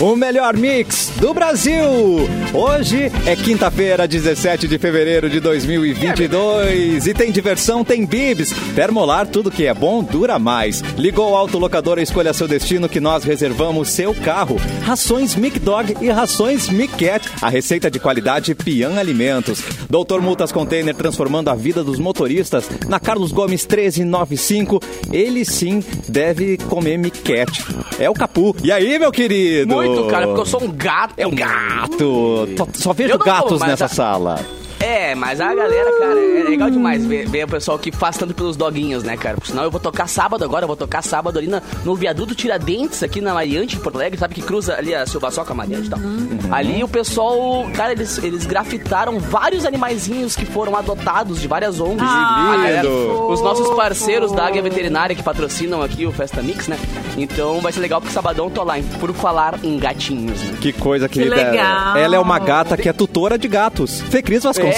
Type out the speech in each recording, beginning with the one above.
o melhor mix do Brasil. Hoje é quinta-feira, 17 de fevereiro de 2022 e tem diversão, tem bibs. Termolar, tudo que é bom dura mais. Ligou o autolocador e escolha seu destino que nós reservamos seu carro. Rações Mic Dog e rações Mic Cat. A receita de qualidade Pian Alimentos. Doutor Multas Container transformando a vida dos motoristas. Na Carlos Gomes 1395, ele sim deve comer Mic Cat. É o Capu. E aí, meu querido? Muito, cara, porque eu sou um gato. É um gato. Só vejo gatos vou, nessa a- sala. É, mas a galera, cara, é legal demais ver, ver o pessoal que faz tanto pelos doguinhos, né, cara? Por sinal, eu vou tocar sábado agora, eu vou tocar sábado ali na- no viaduto Tiradentes, aqui na Mariante, em Porto Alegre, sabe que cruza ali a Silva Soca, Mariante e tal. Ali o pessoal, cara, eles, eles grafitaram vários animaizinhos que foram adotados de várias ONGs. Ah, A galera- lindo. os nossos parceiros da Águia Veterinária que patrocinam aqui o Festa Mix, né? Então vai ser legal porque sabadão eu tô lá, hein? por falar em gatinhos, né? Que coisa querida. legal. Ela é uma gata que é tutora de gatos. Fê Cris Vasconcelos,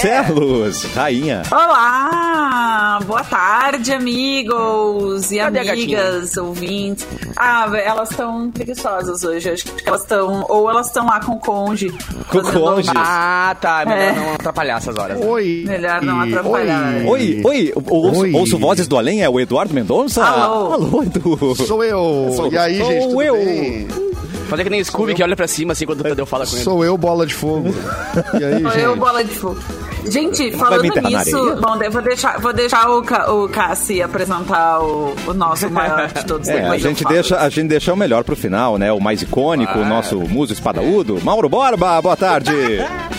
rainha. Olá! Boa tarde, amigos e Cadê amigas, ouvintes. Ah, elas estão preguiçosas hoje. Acho que elas estão. Ou elas estão lá com o conge. Com conge. Ah, tá. Melhor É. não atrapalhar essas horas. né? Oi. Melhor não atrapalhar. Oi, oi, ouço, Oi. ouço vozes do além, é o Eduardo Mendonça? Alô. Alô, Edu. Sou eu. Sou- e aí, sou gente, tudo eu. bem? Fazer que nem Scooby que olha pra cima assim quando o Tadeu fala com ele. Sou eu, bola de fogo. E aí, Sou gente? eu, bola de fogo. Gente, falando nisso, bom, eu vou deixar, vou deixar o, Ca- o Cassi apresentar o, o nosso maior de todos. É, a gente, deixa, a gente deixa o melhor pro final, né? O mais icônico, o nosso muso espadaúdo. Mauro Borba, boa tarde.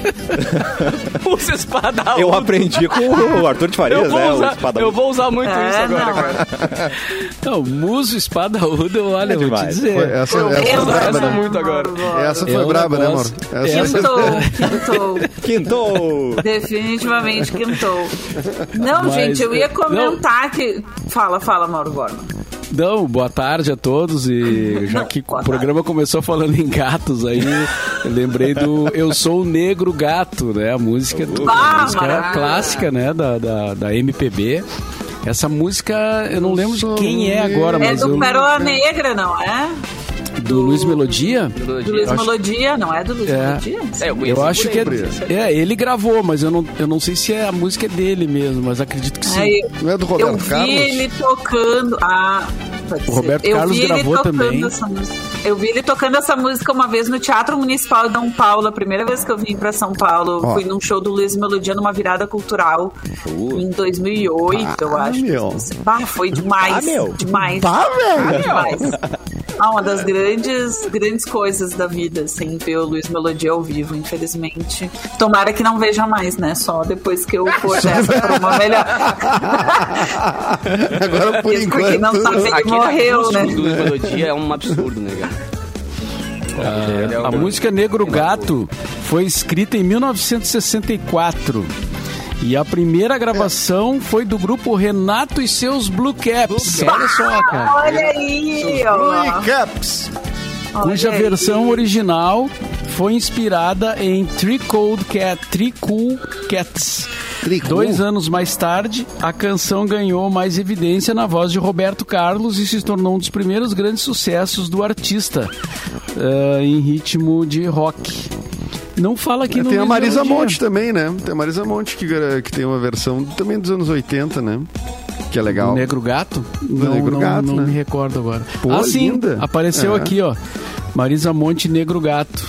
Usa espada Eu aprendi com o Arthur de Farias, eu vou, né? Usar, espadaúdo. eu vou usar muito É, isso agora, não. cara. Não, muso espadaúdo, olha, É eu vou te dizer. Foi- essa, Eu essa, foi braba, essa né? muito agora. Essa foi um braba, né, amor? Essa Essa- Quintou, quintou. Quintou. Definitivamente quintou. Não, Mas, gente, eu ia não. comentar que. Fala, fala, Mauro Borba. Não, boa tarde a todos e já que o programa começou falando em gatos aí, eu lembrei do Eu Sou o Negro Gato, né? A música, do, a música clássica, né? Da, da, da MPB. Essa música, eu não lembro de quem é agora, É mas do eu, Pérola Negra, não é? Do Luiz Melodia. Do Luiz acho- Melodia, não é do Luiz É. Melodia? É, eu Eu acho que é, é, ele gravou, mas eu não, eu não sei se é a música dele mesmo, mas acredito que sim. Aí, Não é do eu Roberto vi Carlos? ele tocando. Ah, pode O. Roberto eu Carlos vi ele gravou tocando também. Essa música. Eu vi ele tocando essa música uma vez no Teatro Municipal de São Paulo. A primeira vez que eu vim pra São Paulo, Ó. fui num show do Luiz Melodia numa virada cultural em 2008, eu Ah, acho. meu. Bah, foi demais. Ah, meu. Demais. Bah, velho. Ah, demais. Ah, uma das grandes, grandes coisas da vida, assim, ver o Luiz Melodia ao vivo, infelizmente. Tomara que não veja mais, né? Só depois que eu for dessa pra uma melhor. Agora, por Isso porque enquanto... não sabe- Ele Aquele morreu, acústico né? do Melodia é um absurdo, né, cara? É A música Negro Gato foi escrita em 1964. E a primeira gravação foi do grupo Renato e seus Blue Caps. Olha só, cara. Olha aí, ó. Ui, Caps. Cuja versão original foi inspirada em Three Cold Cat, Three Cool Cats. Dois anos mais tarde, a canção ganhou mais evidência na voz de Roberto Carlos e se tornou um dos primeiros grandes sucessos do artista ah, em ritmo de rock. Não fala aqui no Tem a Marisa. Monte também, né? Tem a Marisa Monte que, gra- que tem uma versão também dos anos 80, né? Que é legal. O Negro Gato? Não, Negro não, Gato, não né? me recordo agora. Pô, ah, sim, linda. apareceu É. aqui, ó. Marisa Monte Negro Gato.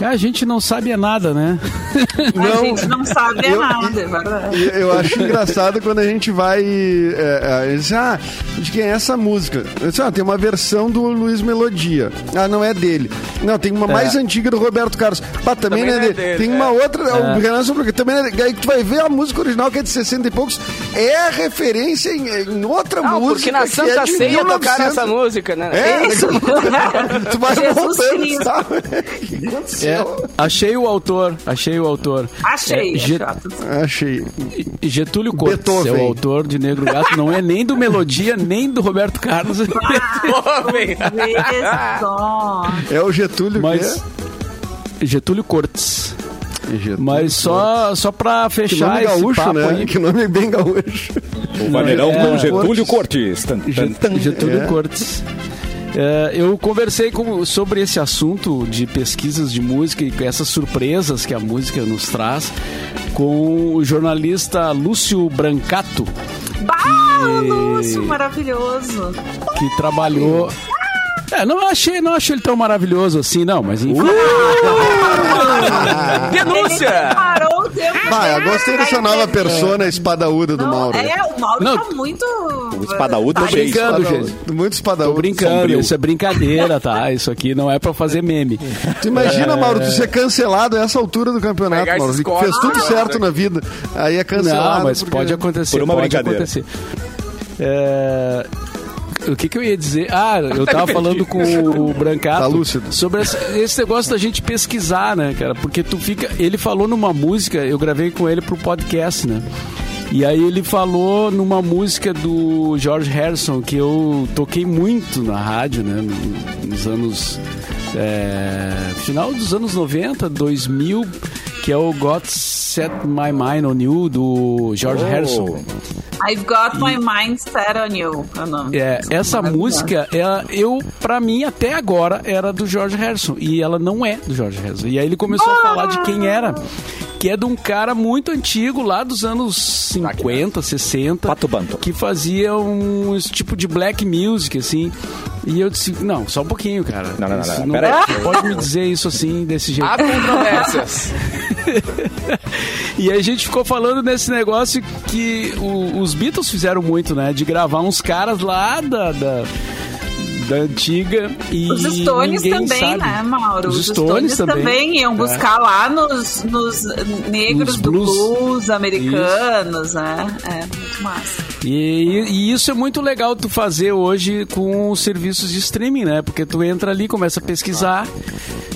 Cara, a gente não sabe é nada, né? A gente não sabe eu- nada, é verdade. E Eu acho engraçado quando a gente vai. É, é, diz, ah, de quem é essa música? Eu disse, ah, tem uma versão do Luiz Melodia. Ah, não é dele. Não, tem uma mais antiga do Roberto Carlos. Ah, também, Também não é não é dele. dele, Tem é. uma outra, É. o Renan Sobreca, também não é dele. Aí tu vai ver a música original, que é de 60 e poucos, é referência em, em outra Não, música. porque na que Santa é Ceia tocaram 1900. essa música, né? É, Isso. tu vai Jesus voltando, Cristo. sabe? O que aconteceu? É, achei o autor, achei o autor. Achei. É, Get- chato. Achei. Getúlio Cortes Beethoven. é o autor de Negro Gato, não é nem do Melodia, nem do Roberto Carlos. Homem. Vê só. É o Getúlio Mas que Getúlio Cortes. é? Getúlio Mas só, só pra Que fechar nome esse gaúcho, papo né? aí. Que nome bem gaúcho. O Vaneirão É, com Getúlio Cortes. Cortes. Getúlio É. Cortes. É, eu conversei com- sobre esse assunto de pesquisas de música e com essas surpresas que a música nos traz com o jornalista Lúcio Brancato, Bah, Que- Lúcio, maravilhoso. que trabalhou. É, não achei, não achei ele tão maravilhoso assim, não, mas enfim. Ele Denúncia! Vai, eu gostei dessa nova persona espadaúda do Não, Mauro. É, o Mauro Não, tá muito... O espadaúdo Tô cheio. brincando, gente. Muito Tô espadaúdo. brincando, sombrio. isso é brincadeira, tá? Isso aqui não é pra fazer meme. Tu imagina, Mauro, tu ser cancelado a essa altura do campeonato, Pegar Mauro. que fez tudo né? certo na vida. Aí é cancelado. Não, mas porque- pode acontecer. Por uma pode brincadeira. acontecer. É, O que, que eu ia dizer? Ah, eu tava falando com o Brancato Tá lúcido. sobre esse, esse negócio da gente pesquisar, né, cara? Porque tu fica. Ele falou numa música, eu gravei com ele pro podcast, né? E aí ele falou numa música do George Harrison que eu toquei muito na rádio, né? Nos anos. é, final dos anos 90, 2000, que é o God Set My Mind on You, do George Oh. Harrison. I've got my mind set on you. É o nome. É, essa música, ela, eu, pra mim, até agora, era do George Harrison. E ela não é do George Harrison. E aí ele começou a falar de quem era. Que é de um cara muito antigo, lá dos anos 50, 60. Pato Banto. Que fazia um esse tipo de black music, assim. E eu disse, não, só um pouquinho, cara. Não, não, não, não, pera aí. não pode me dizer isso assim, desse jeito. Há controvérsias. E a gente ficou falando nesse negócio que o- os Beatles fizeram muito, né? De gravar uns caras lá da, da, da antiga e Os Stones também, sabe. né, Mauro? Os Os, Stones, também. iam É. buscar lá nos, nos negros Nos do blues. blues, americanos, né? É, massa. E, e isso é muito legal tu fazer hoje com os serviços de streaming, né? Porque tu entra ali, começa a pesquisar,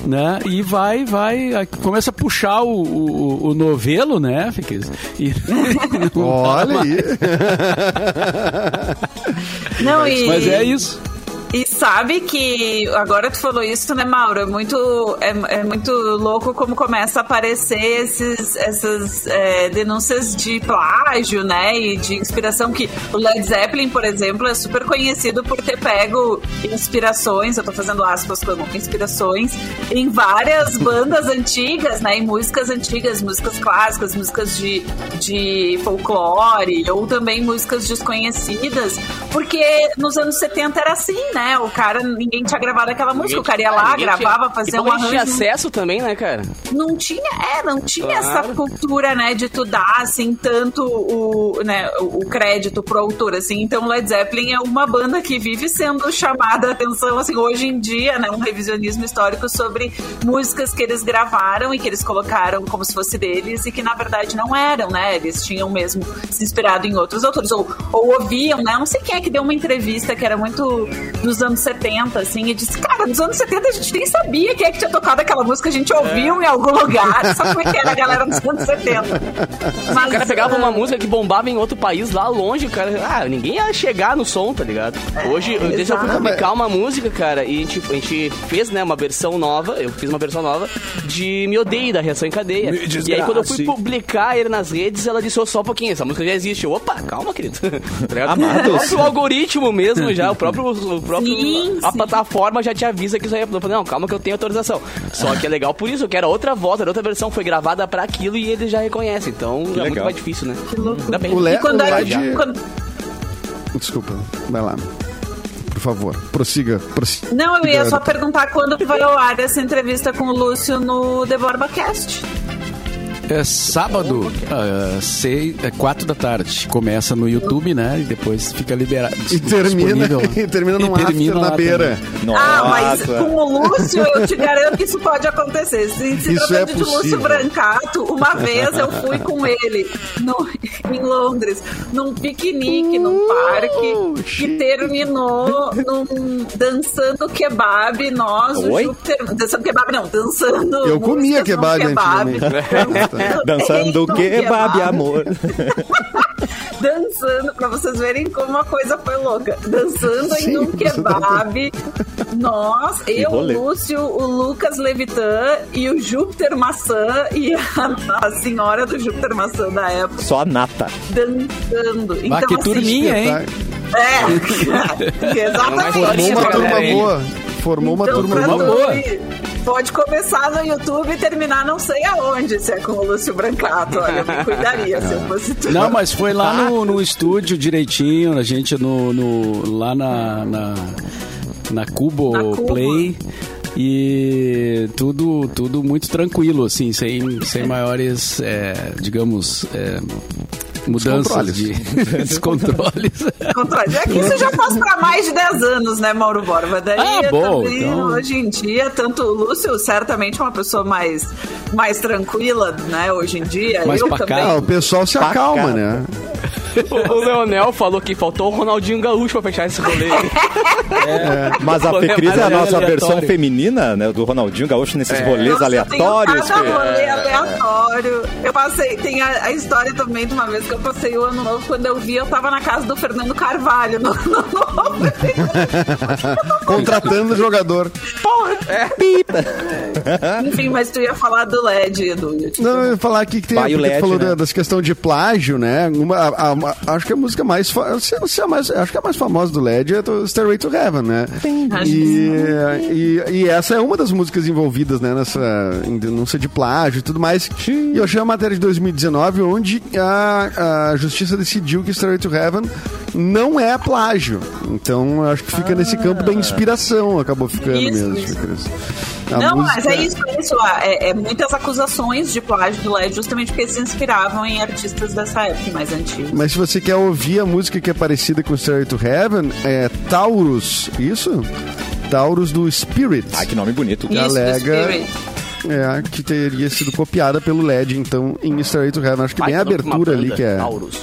né? E vai, vai, começa a puxar o, o, o novelo, né, Fiquez? E Olha aí. Não, e, Mas é isso. Sabe que agora tu falou isso, né, Mauro? É muito, é, é muito louco como começa a aparecer esses, essas é, denúncias de plágio, né? E de inspiração que o Led Zeppelin, por exemplo, é super conhecido por ter pego inspirações, eu tô fazendo aspas como inspirações, em várias bandas antigas, né? Em músicas antigas, músicas clássicas, músicas de, de folclore, ou também músicas desconhecidas, porque nos anos 70 era assim, né? O cara, ninguém tinha gravado aquela música, o cara ia lá, Ninguém gravava, tinha- fazia um pouca gente tinha arranjo. acesso também, né, cara? Não tinha, é, não tinha Claro. essa cultura, né, de tu dar, assim, tanto o, né, o crédito pro autor, assim. Então, Led Zeppelin é uma banda que vive sendo chamada a atenção, assim, hoje em dia, né, um revisionismo histórico sobre músicas que eles gravaram e que eles colocaram como se fosse deles e que, na verdade, não eram, né? Eles tinham mesmo se inspirado em outros autores, ou, ou ouviam, né? Não sei quem é que deu uma entrevista que era muito dos anos 70, assim, e disse, cara, nos anos 70 a gente nem sabia quem é que tinha tocado aquela música, a gente ouviu em algum lugar. Sabe como é que era a galera dos anos 70? Mas, O cara pegava uma ah, música que bombava em outro país lá longe, cara. Ah, ninguém ia chegar no som, tá ligado? Hoje, eu, desde eu fui publicar uma música, cara, e a gente, a gente fez, né, uma versão nova, eu fiz uma versão nova de Me Odeie, da Reação em Cadeia. E aí, quando eu fui publicar ele nas redes, ela disse, "Ô, só um pouquinho, essa música já existe. Eu, Opa, calma, querido. Tá. O próprio algoritmo mesmo já, o próprio, o próprio Sim, a sim. plataforma já te avisa que isso aí é... Não, calma que eu tenho autorização. Só que é legal por isso, que era outra voz, era outra versão, foi gravada pra aquilo e ele já reconhece. Então, é muito legal. mais difícil, né? Ainda bem. O Le- E quando o era- Led- quando- Desculpa, vai lá. Por favor, prossiga. prossiga. Não, eu ia só perguntar quando vai ao ar essa entrevista com o Lúcio no The Borba Cast. É sábado, ah, seis, é quatro da tarde. Começa no YouTube, né? E depois fica liberado. E termina, e termina num E termina na beira. Nossa. Ah, mas com o Lúcio, eu te garanto que isso pode acontecer. Se, se Isso é de Lúcio. Brancato, uma vez eu fui com ele no- em Londres, num piquenique, num parque, que terminou num dançando kebab, nós, o Oi? Júpiter. Dançando kebab, não, dançando. Eu comia kebab kebab. Antigamente. Dançando no kebab, amor. dançando, pra vocês verem como a coisa foi louca. Dançando Sim, em um kebab. Nós, eu, o. Lúcio, o Lucas Levitan e o Júpiter Maçã e a, a senhora do Júpiter Maçã da época Só a nata. dançando. Ah, que turminha, hein? É, exatamente. Formou uma turma hein? boa. Formou uma Então, turma pra boa. Pode começar no YouTube e terminar não sei aonde, se é com o Lúcio Brancato. Olha, eu me cuidaria se eu fosse tu. Não, mas foi lá no, no estúdio direitinho, a gente no, no- lá na, na, na Cubo Na. Play. E tudo, tudo muito tranquilo, assim, sem, sem maiores, é, digamos, é, mudanças Descontroles. de descontroles. Controle. É que isso já faz pra mais de 10 anos, né, Mauro Borba? Daí Ah, bom, também, então- hoje em dia, tanto o Lúcio, certamente uma pessoa mais, mais tranquila, né, hoje em dia. Mais eu pacata. também. Ah, o pessoal se acalma, né? O, o Leonel falou que faltou o Ronaldinho Gaúcho pra fechar esse rolê. Mas a Fecris é a aleatório. nossa versão feminina, né? Do Ronaldinho Gaúcho nesses rolês Nossa, aleatórios. Cada rolê aleatório. Eu passei, tem a, a história também de uma vez que eu passei o ano novo, quando eu vi, eu tava na casa do Fernando Carvalho. No, no, no- Contratando o jogador. Enfim, mas tu ia falar do LED, Edu. Eu te Não, eu ia falar aqui que tem Vai LED, falou né? da- das questões de plágio, né? Uma, a- acho que a música mais, se- se a mais acho que a mais famosa do LED é do Stairway to Heaven, né? Acho E, e, e essa é uma das músicas envolvidas, né, nessa em denúncia de plágio e tudo mais. E eu achei a matéria de 2019 onde a, a justiça decidiu que Stairway to Heaven não é plágio. Então, acho que fica nesse campo da inspiração, acabou ficando Isso, mesmo. isso. A Não, mas música- é isso, é isso. ah, É, é muitas acusações de plágio do LED justamente porque eles se inspiravam em artistas dessa época mais antigos. Mas se você quer ouvir a música que é parecida com Stairway to Heaven, é Taurus, isso? Taurus do Spirit. Ai, que nome bonito. que Isso, alega Spirit. é, que teria sido copiada pelo LED, então, em Stairway to Heaven. Acho que bem a abertura ali, que é... Taurus.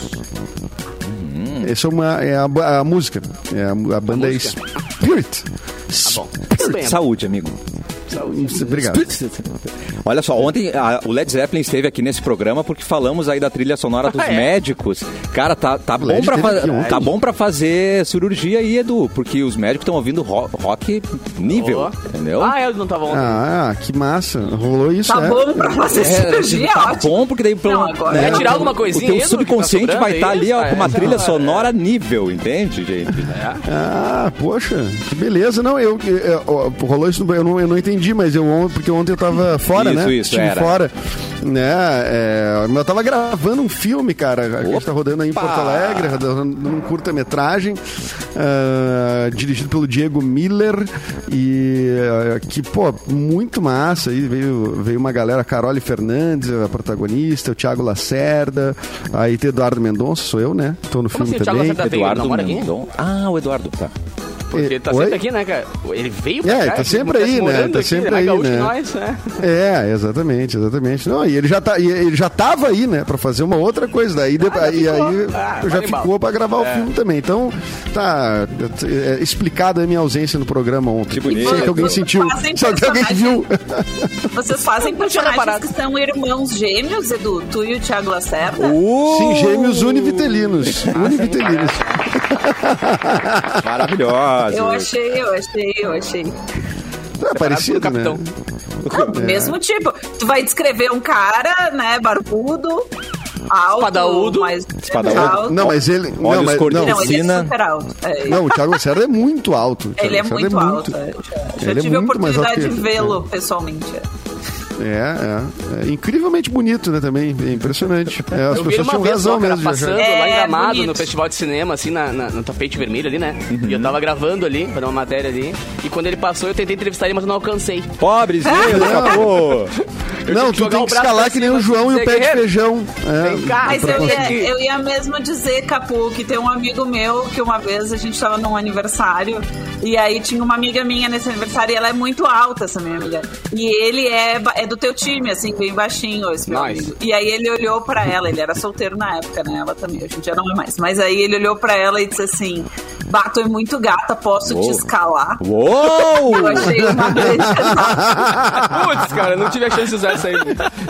Essa é, uma, é a, a música. É a, a banda é música? Spirit. Tá bom. Bem. Saúde, amigo. Obrigado. Olha só, ontem a- o Led Zeppelin esteve aqui nesse programa porque falamos aí da trilha sonora dos Ah, é? médicos. Cara, tá, tá, bom pra tá bom pra fazer cirurgia aí, Edu, porque os médicos estão ouvindo ro- rock nível, Ó. entendeu? Ah, eu não tava ontem. Ah, que massa. Rolou isso, Tá é. bom pra fazer cirurgia, tá ótimo. bom, porque daí pelo, Não, agora- né, Quer tirar alguma coisinha O teu tá subconsciente sobrando vai estar aí? ali, ó, com uma trilha é. sonora nível, entende, gente? Ah, poxa, que beleza. Não, eu, eu- ó, rolou isso, no- eu não, eu não entendi, mas eu porque ontem eu tava fora, Isso, né? isso, Estive era. fora. Né? É, eu tava gravando um filme, cara, que a gente tá rodando aí em Opa! Porto Alegre, rodando um curta-metragem, ah, dirigido pelo Diego Miller, e ah, que, pô, muito massa. Aí veio, veio uma galera, Carole Fernandes, a protagonista, o Thiago Lacerda, aí tem Eduardo Mendonça, sou eu, né? Tô no Como filme assim, o Thiago também. Lacerda veio? Eduardo namora aqui? Mendon. Ah, o Eduardo, tá. Porque ele tá Oi? sempre aqui, né, cara? Ele veio pra É, cá. ele tá sempre se aí, né? Tá aqui, sempre ele é aí, né? nós, né? É, exatamente, exatamente. Não, e ele já tá, ele já tava aí, né, Pra fazer uma outra coisa. Daí, e aí ficou. Ah, já ficou pra gravar o filme também. Então, tá é, explicada a minha ausência no programa ontem. Que bonito. Se é que alguém sentiu, é que alguém viu. Vocês fazem personagens que são irmãos gêmeos, Edu? Tu e o Thiago Lacerda? Uh, Sim, gêmeos univitelinos. Univitelinos. Eu achei, eu achei, eu achei. É parecido, né? capitão. Não, Mesmo tipo. Tu vai descrever um cara, né, barbudo, alto, Espadaúdo. mais Espadaúdo. alto. Não, mas ele. Não, Olhos mas, cor de não, Não, ele é super alto. É, não, o Thiago Lacerda é muito alto. O ele é Lacerda muito alto. é. Já, já Ele é tive a muito alto oportunidade de vê-lo pessoalmente. É, é, é incrivelmente bonito, né, também. É impressionante. É, as Eu pessoas uma tinham vez razão mesmo de passando lá em É, Gramado, bonito. no festival de cinema, assim, na, na- no tapete vermelho ali, né? E eu tava gravando ali, fazendo uma matéria ali. E quando ele passou, eu tentei entrevistar ele, mas eu não alcancei. Pobrezinho, acabou. Eu Não, tu jogar tem que escalar que nem o João e o pé de "Guerreiro, feijão. É, Vem cá. Mas eu ia, eu ia mesmo dizer, Capu, que tem um amigo meu que uma vez a gente tava num aniversário e aí tinha uma amiga minha nesse aniversário e ela é muito alta, essa minha amiga. E ele é, é do teu time, assim, bem baixinho, esse meu Nice. amigo. E aí ele olhou pra ela, ele era solteiro na época, né? Ela também, hoje em dia não é mais. Mas aí ele olhou pra ela e disse assim: Bato é muito gata, posso Uou. te escalar? Uou! Eu achei uma grande Putz, cara, não tive a chance de usar isso aí.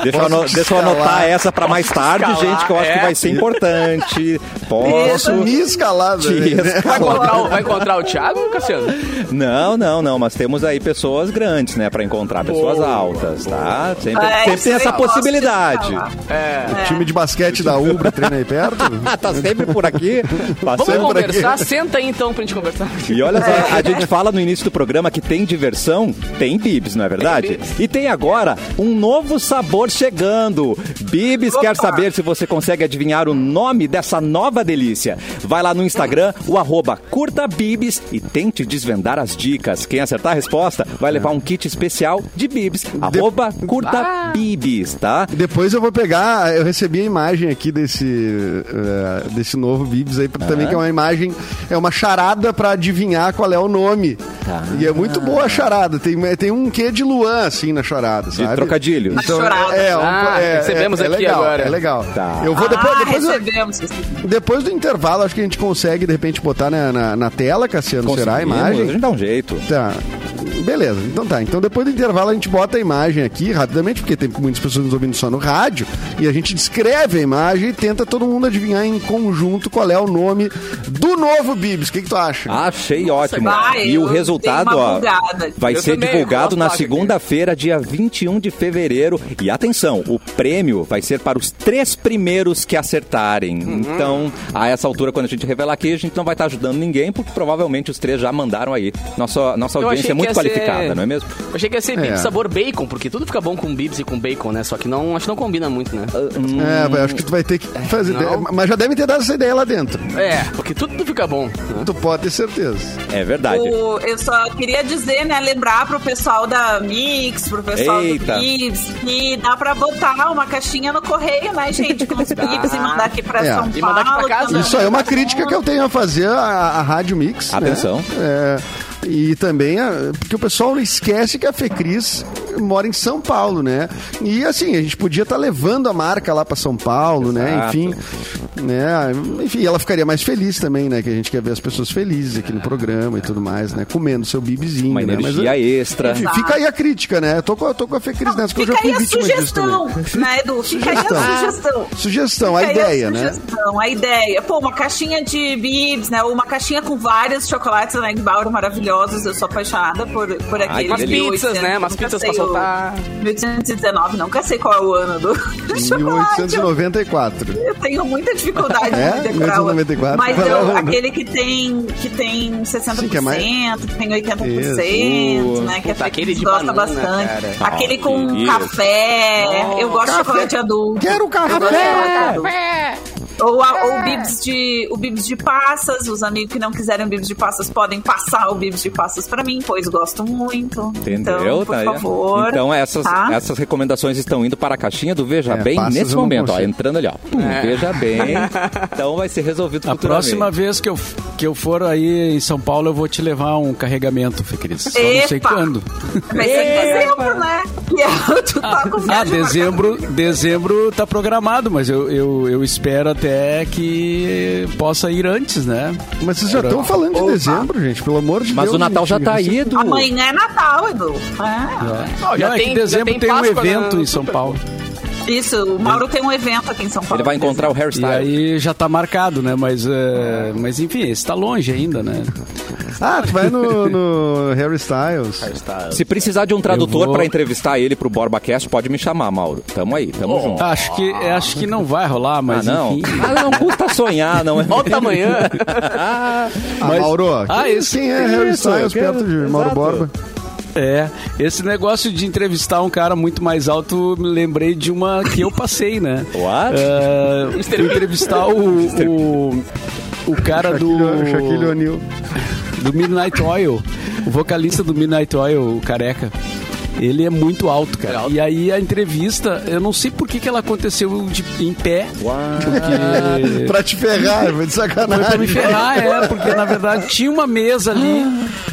Deixa eu, ano- deixa eu anotar essa pra mais tarde, Escalar, gente, que eu acho que é. vai ser importante. Posso Me escalada. te né? Vai escalar. encontrar, o, vai encontrar o Thiago, Cassiano? Não, não, não, mas temos aí pessoas grandes, né, pra encontrar pessoas altas, tá? Sempre, É, sempre tem essa de possibilidade. falar. É. Time de basquete da Ubra treina aí perto. Ah, tá sempre por aqui, Vamos passando por aqui. conversar? Senta aí então pra gente conversar. E olha só, a gente fala no início do programa que tem diversão, tem bibs, não é verdade? Tem. E tem agora um novo sabor chegando. Bibs quer saber se você consegue adivinhar o nome dessa nova delícia. Vai lá no Instagram, o arroba curta bibs e tente desvendar as dicas. Quem acertar a resposta vai levar um kit especial de bibs. Arroba curta bibs, tá? Depois eu vou pegar, eu recebi a imagem aqui desse, eh, desse novo Bibs aí, também que é uma imagem, é uma charada pra adivinhar qual é o nome. Tá. E é muito boa a charada, tem, tem um quê de Luan assim na charada, De sabe? trocadilho. A charada. é, um- Ah, é, recebemos é, é aqui legal, agora. É legal. Tá. Eu vou depois, ah, depois, eu- recebemos. depois do intervalo, acho que a gente consegue de repente botar na, na, na tela, Cassiano, será a imagem? A gente dá um jeito. Tá. Beleza, então tá. Então depois do intervalo a gente bota a imagem aqui rapidamente, porque tem muitas pessoas nos ouvindo só no rádio, e a gente descreve a imagem e tenta todo mundo adivinhar em conjunto qual é o nome do novo Bibs. O que, que tu acha? Achei ótimo. vai, e o resultado, ó, vai Eu ser também, divulgado na da segunda-feira, dia 21 de fevereiro. E atenção, o prêmio vai ser para os três primeiros que acertarem. Então, a essa altura, quando a gente revelar aqui, a gente não vai estar ajudando ninguém, porque provavelmente os três já mandaram aí. Nossa, nossa audiência é muito que ia qualificada, ser- não é mesmo? Eu achei que ia ser É. bibs sabor bacon, porque tudo fica bom com bibs e com bacon, né? Só que não, acho que não combina muito, né? É, vai, acho que tu vai ter que fazer. Não. Mas já devem ter dado essa ideia lá dentro. É, porque tudo fica bom. né? Tu pode ter certeza. É verdade. O- eu só queria dizer, né, lembrar pro pessoal da Mix, pro pessoal Eita. do Bibs, que dá pra botar uma caixinha no correio, né, gente, com os Bibs e mandar aqui pra É. São E mandar aqui pra Paulo. casa. Isso aí é uma crítica que eu tenho a fazer à, à Rádio Mix. né? Atenção. É, e também, a- porque o pessoal esquece que a Fecris mora em São Paulo, né? E assim, a gente podia estar levando a marca lá para São Paulo, né? Exato. Enfim, né? Enfim, ela ficaria mais feliz também, né? Que a gente quer ver as pessoas felizes aqui no programa e tudo mais, né? Comendo seu bibizinho, Uma né? energia extra. enfim, fica aí a crítica, né? Eu tô com, eu tô com a Fecris nessa, porque eu já fui aí a vítima disso sugestão, também. né, Edu? Fica aí a sugestão. Sugestão, a Fica aí ideia, né? sugestão, A ideia. Pô, uma caixinha de bibs, né? Ou uma caixinha com vários chocolates da Bauer maravilhosos. Eu sou apaixonada por, por aqueles. umas de pizzas, 1800, né? Umas pizzas pra soltar. 1819, nunca sei qual é o ano do, do chocolate. 1894. Eu tenho muita dificuldade É? de decorar. o ano. 1894. Mas Qual é o eu, aquele que tem, que tem 60%, Sim, que é mais- que tem 80%, Isso. né? Que Puta, aquele de gosta banana, bastante. cara. Aquele com Isso. café. eu gosto de Café. chocolate adulto. Quero Eu gosto de chocolate café! Ou, a- ou bibs de, o bibs de passas. Os amigos que não quiserem o bibs de passas podem passar o bibs de passas pra mim, pois gosto muito. Entendeu? Então, por Tá favor. Então essas, tá? essas recomendações estão indo para a caixinha do Veja É, Bem nesse momento, ó, entrando ali, ó. Pum, É. Veja Bem. Então vai ser resolvido A próxima vez que eu, que eu for aí em São Paulo, eu vou te levar um carregamento, Fê Cris. Só não sei Epa! quando. Vai ser em dezembro, né? E eu- tu tá com Ah, dezembro, dezembro tá programado, mas eu, eu, eu espero até que possa ir antes, né? Mas vocês já estão falando de dezembro, gente, pelo amor de Mas Deus. o Natal já gente. tá aí, Edu. Amanhã é Natal, Edu. É. Já não, é tem- que em dezembro já tem tem, um evento né? em São Paulo. Isso, o Mauro tem um evento aqui em São Paulo. Ele vai encontrar o E hairstyle. aí já tá marcado, né? Mas, é, mas enfim, esse tá longe ainda, né? Ah, tu vai no, no Harry Styles. Se precisar de um tradutor vou- pra entrevistar ele pro BorbaCast, pode me chamar, Mauro. Tamo aí, tamo junto. Acho que, acho que não vai rolar, Ah, mas não. enfim. Ah, não custa sonhar, não é? Volta amanhã. Ah, Mas- Mauro, Ah, quem, esse- quem é Harry isso, Styles perto de Mauro Exato. Borba? É, esse negócio de entrevistar um cara muito mais alto, me lembrei de uma que eu passei, né? What? Fui Bean. entrevistar o, o, o cara do, Shaquille O'Neal. do Midnight Oil, o vocalista do Midnight Oil, o careca. Ele é muito alto, cara. E aí a entrevista, eu não sei por que, que ela aconteceu de, em pé. Porque... pra te ferrar, foi de Foi pra me sacanagem. ferrar, é, porque na verdade tinha uma mesa ali,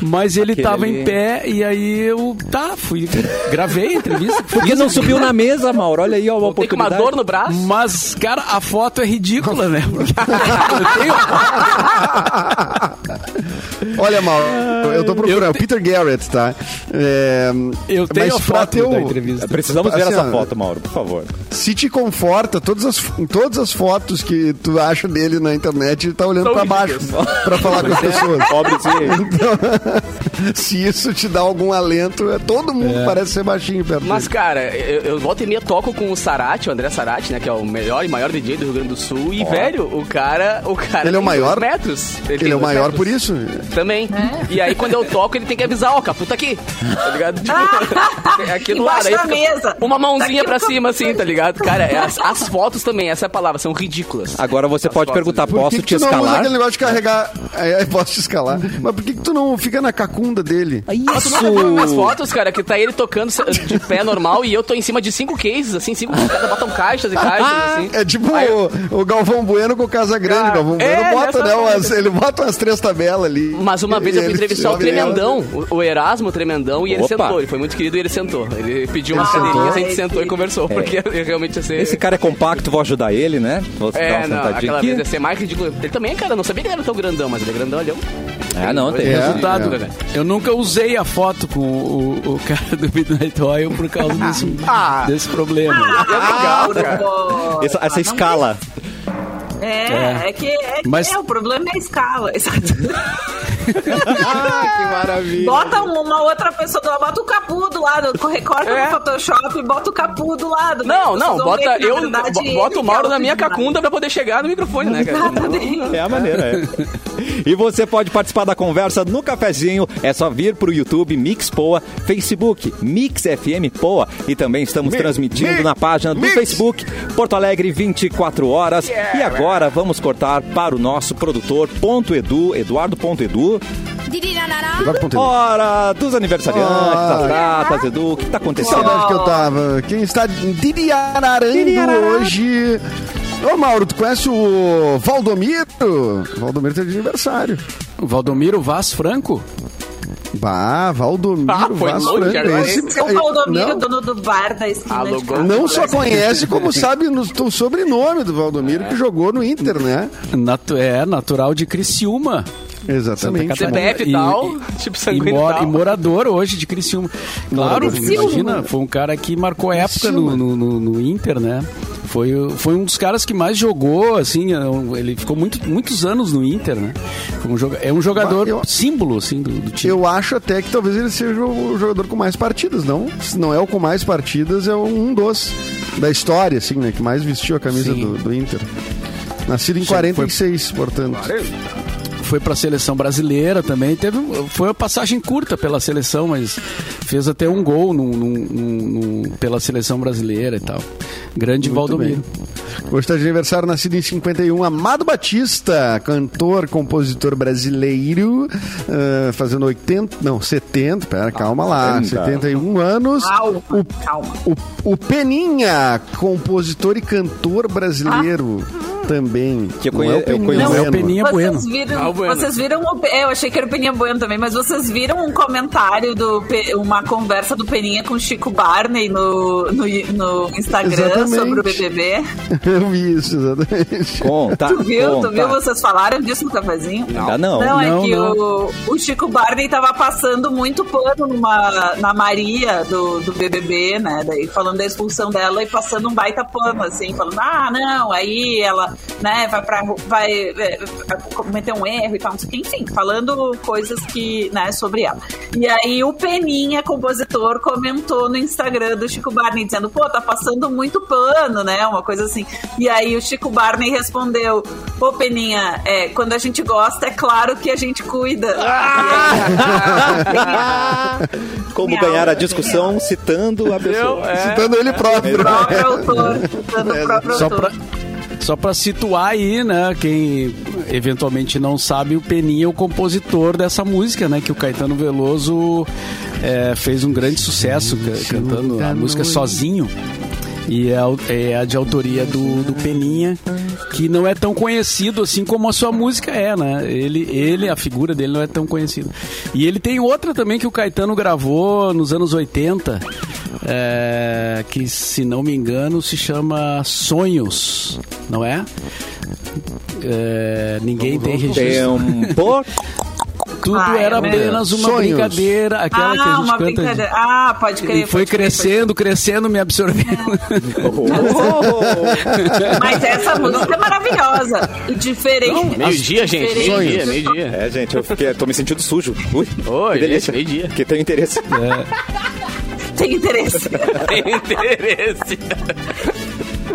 mas ele Aquele tava ali. em pé e aí eu, tá, fui, gravei a entrevista. Por que não subiu na mesa, Mauro? Olha aí, ó, uma Tem uma dor no braço. Mas, cara, a foto é ridícula, né? Porque eu tenho- Olha, Mauro, eu tô procurando. O Peter Garrett, tá? É, Eu tenho a foto da entrevista. Precisamos ver Assim, essa ó, foto, Mauro, por favor. Se te conforta, todas as, em todas as fotos que tu acha dele na internet, ele tá olhando São pra baixo pra falar com as pessoas. Pobrezinho. Então, se isso te dá algum alento, é, todo mundo parece ser baixinho perto Mas, dele. cara, eu, eu volta e meia toco com o Sarati, o André Sarati, né? Que é o melhor e maior DJ do Rio Grande do Sul. E, velho, o cara. O cara Ele é o maior? dois metros. Ele tem é o maior metros. por isso. Também. E aí, quando eu toco, ele tem que avisar, ó, Capu tá aqui. Tá ligado? Tipo, é aqui do lado. Aí da mesa. Uma mãozinha pra cima, assim, tá ligado? Cara, é as, as fotos também, essa é a palavra, são ridículas. Agora você As pode perguntar, de- Por posso que, te que tu não usa escalar? aquele negócio de carregar. É, é, posso te escalar. Mas por que, que tu não fica na cacunda dele? Mas tu nunca viu minhas fotos, cara, que tá ele tocando de pé normal e eu tô em cima de cinco cases, assim, cinco cada botam caixas e caixas, assim. É tipo Aí- o, o Galvão Bueno com o Casa Grande. Ah, o Galvão é, Bueno bota, nessa né? Umas, ele bota umas três tabelas ali. Mas uma vez eu fui entrevistar o. Tremendão, o- o Erasmo Tremendão, e ele Opa. sentou. Ele foi muito querido e ele sentou. Ele pediu Ele sentou? cadeirinhas, a gente sentou e que- conversou, porque ele realmente ia ser. Esse cara é compacto, vou ajudar ele, né? Vou dar É, uma não, sentadinha aquela aqui. vez ia ser mais ridículo. Ele também, cara, eu não sabia que ele era tão grandão, mas ele é grandão, olhão. Ah, não, tem. É. Resultado, é. eu nunca usei a foto com o, o cara do Midnight Oil por causa desse, Ah. desse problema. É legal, cara. Pô, Essa, essa não escala. É, é, que, é, que Mas- é, o problema é a escala. Ah, que maravilha. Bota um, uma outra pessoa do lado, bota o capu do lado, recorta É. no Photoshop e bota o capu do lado. Não, não, bota ver eu, verdade, bota o Mauro é na minha cacunda pra poder chegar no microfone, né, cara? Exatamente. É a maneira, é. E você pode participar da conversa no cafezinho. É só vir pro YouTube Mix Poa, Facebook Mix FM Poa. E também estamos Mi- transmitindo mi- na página do mix. Facebook Porto Alegre 24 horas. E agora vamos cortar para o nosso produtor ponto Edu, Eduardo ponto Edu. Hora dos aniversariantes, Ah. das datas, Edu. O que tá Que acontecendo? saudade que eu tava. Quem está diriararando hoje... Ô, Mauro, tu conhece o Valdomiro? Valdomiro tá de aniversário. O Valdomiro Vaz Franco? Bah, Valdomiro Ah, Vaz Franco. agora, Esse- Esse é o Valdomiro, não, dono do bar da esquina casa. não só conhece, como sabe no, o sobrenome do Valdomiro, que jogou no Inter, né? Natu- é, natural de Criciúma. Exatamente. CPF e tal, tipo e, sanguíneo e mora- tal. e morador hoje de Criciúma. Claro, Criciúma. imagina, foi um cara que marcou época no, no, no- no Inter, né? Foi, foi um dos caras que mais jogou, assim, é ele ficou muito, muitos anos no Inter, né? Foi um joga- é um jogador eu- símbolo, assim, do, do time. Eu acho até que talvez ele seja o jogador com mais partidas, não? Se não é o com mais partidas, é um dos da história, assim, né? Que mais vestiu a camisa Sim. do, do Inter. Nascido em 46, portanto. Foi para a seleção brasileira também. Teve, foi uma passagem curta pela seleção, mas fez até um gol num- num- num- num- pela seleção brasileira e tal. Grande Muito Valdomiro. bem. Hoje está de aniversário, nascido em 51, Amado Batista, cantor, compositor brasileiro, ah, fazendo 80, não, 70, pera, calma lá, 70. 71 anos. Calma, O, calma. o, o Peninha, compositor e cantor brasileiro também. Que eu Não é conhe- o Peninha conheço. Não, é o Bueno. Peninha Bueno. Vocês viram, Ah, o Bueno. vocês viram o, é, eu achei que era o Peninha Bueno também, mas vocês viram um comentário do Pe- uma conversa do Peninha com o Chico Barney no, no, no Instagram Exatamente. sobre o BBB? Eu vi isso, exatamente. Conta. Tu viu? conta. Tu viu? Vocês falaram disso no cafezinho? Ainda não. Não, é Não, que não. O, o Chico Barney tava passando muito pano numa, na Maria do, do BBB, né? Daí falando da expulsão dela e passando um baita pano, assim, falando, ah, não, aí ela, né, vai pra. vai, é, vai cometer um erro e tal, não sei o que, enfim, falando coisas que, né, sobre ela. E aí o Peninha, compositor, comentou no Instagram do Chico Barney, dizendo, pô, tá passando muito pano, né? Uma coisa assim. E aí o Chico Barney respondeu, pô, Peninha, é, quando a gente gosta, é claro que a gente cuida. Como Minha ganhar a discussão citando a pessoa. É. Citando ele próprio. O próprio autor, citando o próprio Só autor. pra, só pra situar aí, né? Quem eventualmente não sabe, o Peninha é o compositor dessa música, né? Que o Caetano Veloso é, fez um grande sucesso ca- cantando a música sozinho. E é, é a de autoria do, do Peninha, que não é tão conhecido assim como a sua música é, né? Ele, ele, a figura dele não é tão conhecida. E ele tem outra também que o Caetano gravou nos anos 80, é, que se não me engano se chama Sonhos, não é? É, ninguém tem registro. Tempo. tudo Ah, era é apenas uma Sonhos. brincadeira, aquela ah, que a gente uma canta. de- brincadeira. Ah, pode crer. E foi pode crer, crescendo, crescendo, me absorvendo. Mas essa música é maravilhosa. E diferente. Meio-dia, gente. Meio-dia, meio-dia. É, gente, eu fiquei, tô me sentindo sujo. Ui, Oi, que delícia. meio-dia. Que tem interesse. Tem interesse. Tem interesse.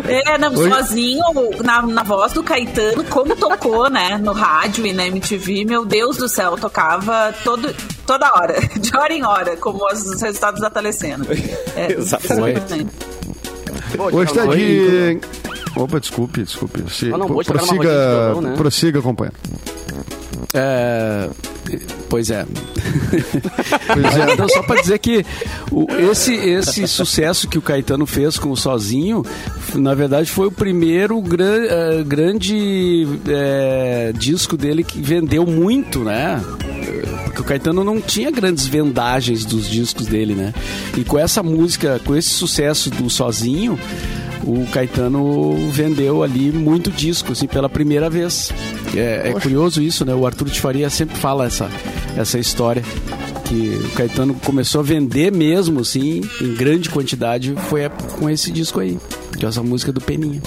É, não, sozinho, na, na voz do Caetano, como tocou, né, no rádio e na MTV, meu Deus do céu, tocava todo, toda hora, de hora em hora, como os resultados da telecena. É, Exatamente. Hoje tá Oi. de. Opa, desculpe, desculpe. Se, Ah, não, rodinha de prossiga, violão, né? prossiga, companheiro. É, pois é. Pois é. Então, só para dizer que o- esse, esse sucesso que o Caetano fez com o Sozinho, na verdade, foi o primeiro gran- eh, grande eh, disco dele que vendeu muito, né? Porque o Caetano não tinha grandes vendagens dos discos dele, né? E com essa música, com esse sucesso do Sozinho, o Caetano vendeu ali muito disco, assim, pela primeira vez. É, é curioso isso, né? O Arthur de Faria sempre fala essa, essa história. Que o Caetano começou a vender mesmo, assim, em grande quantidade, foi com esse disco aí. Que é essa música do Peninha.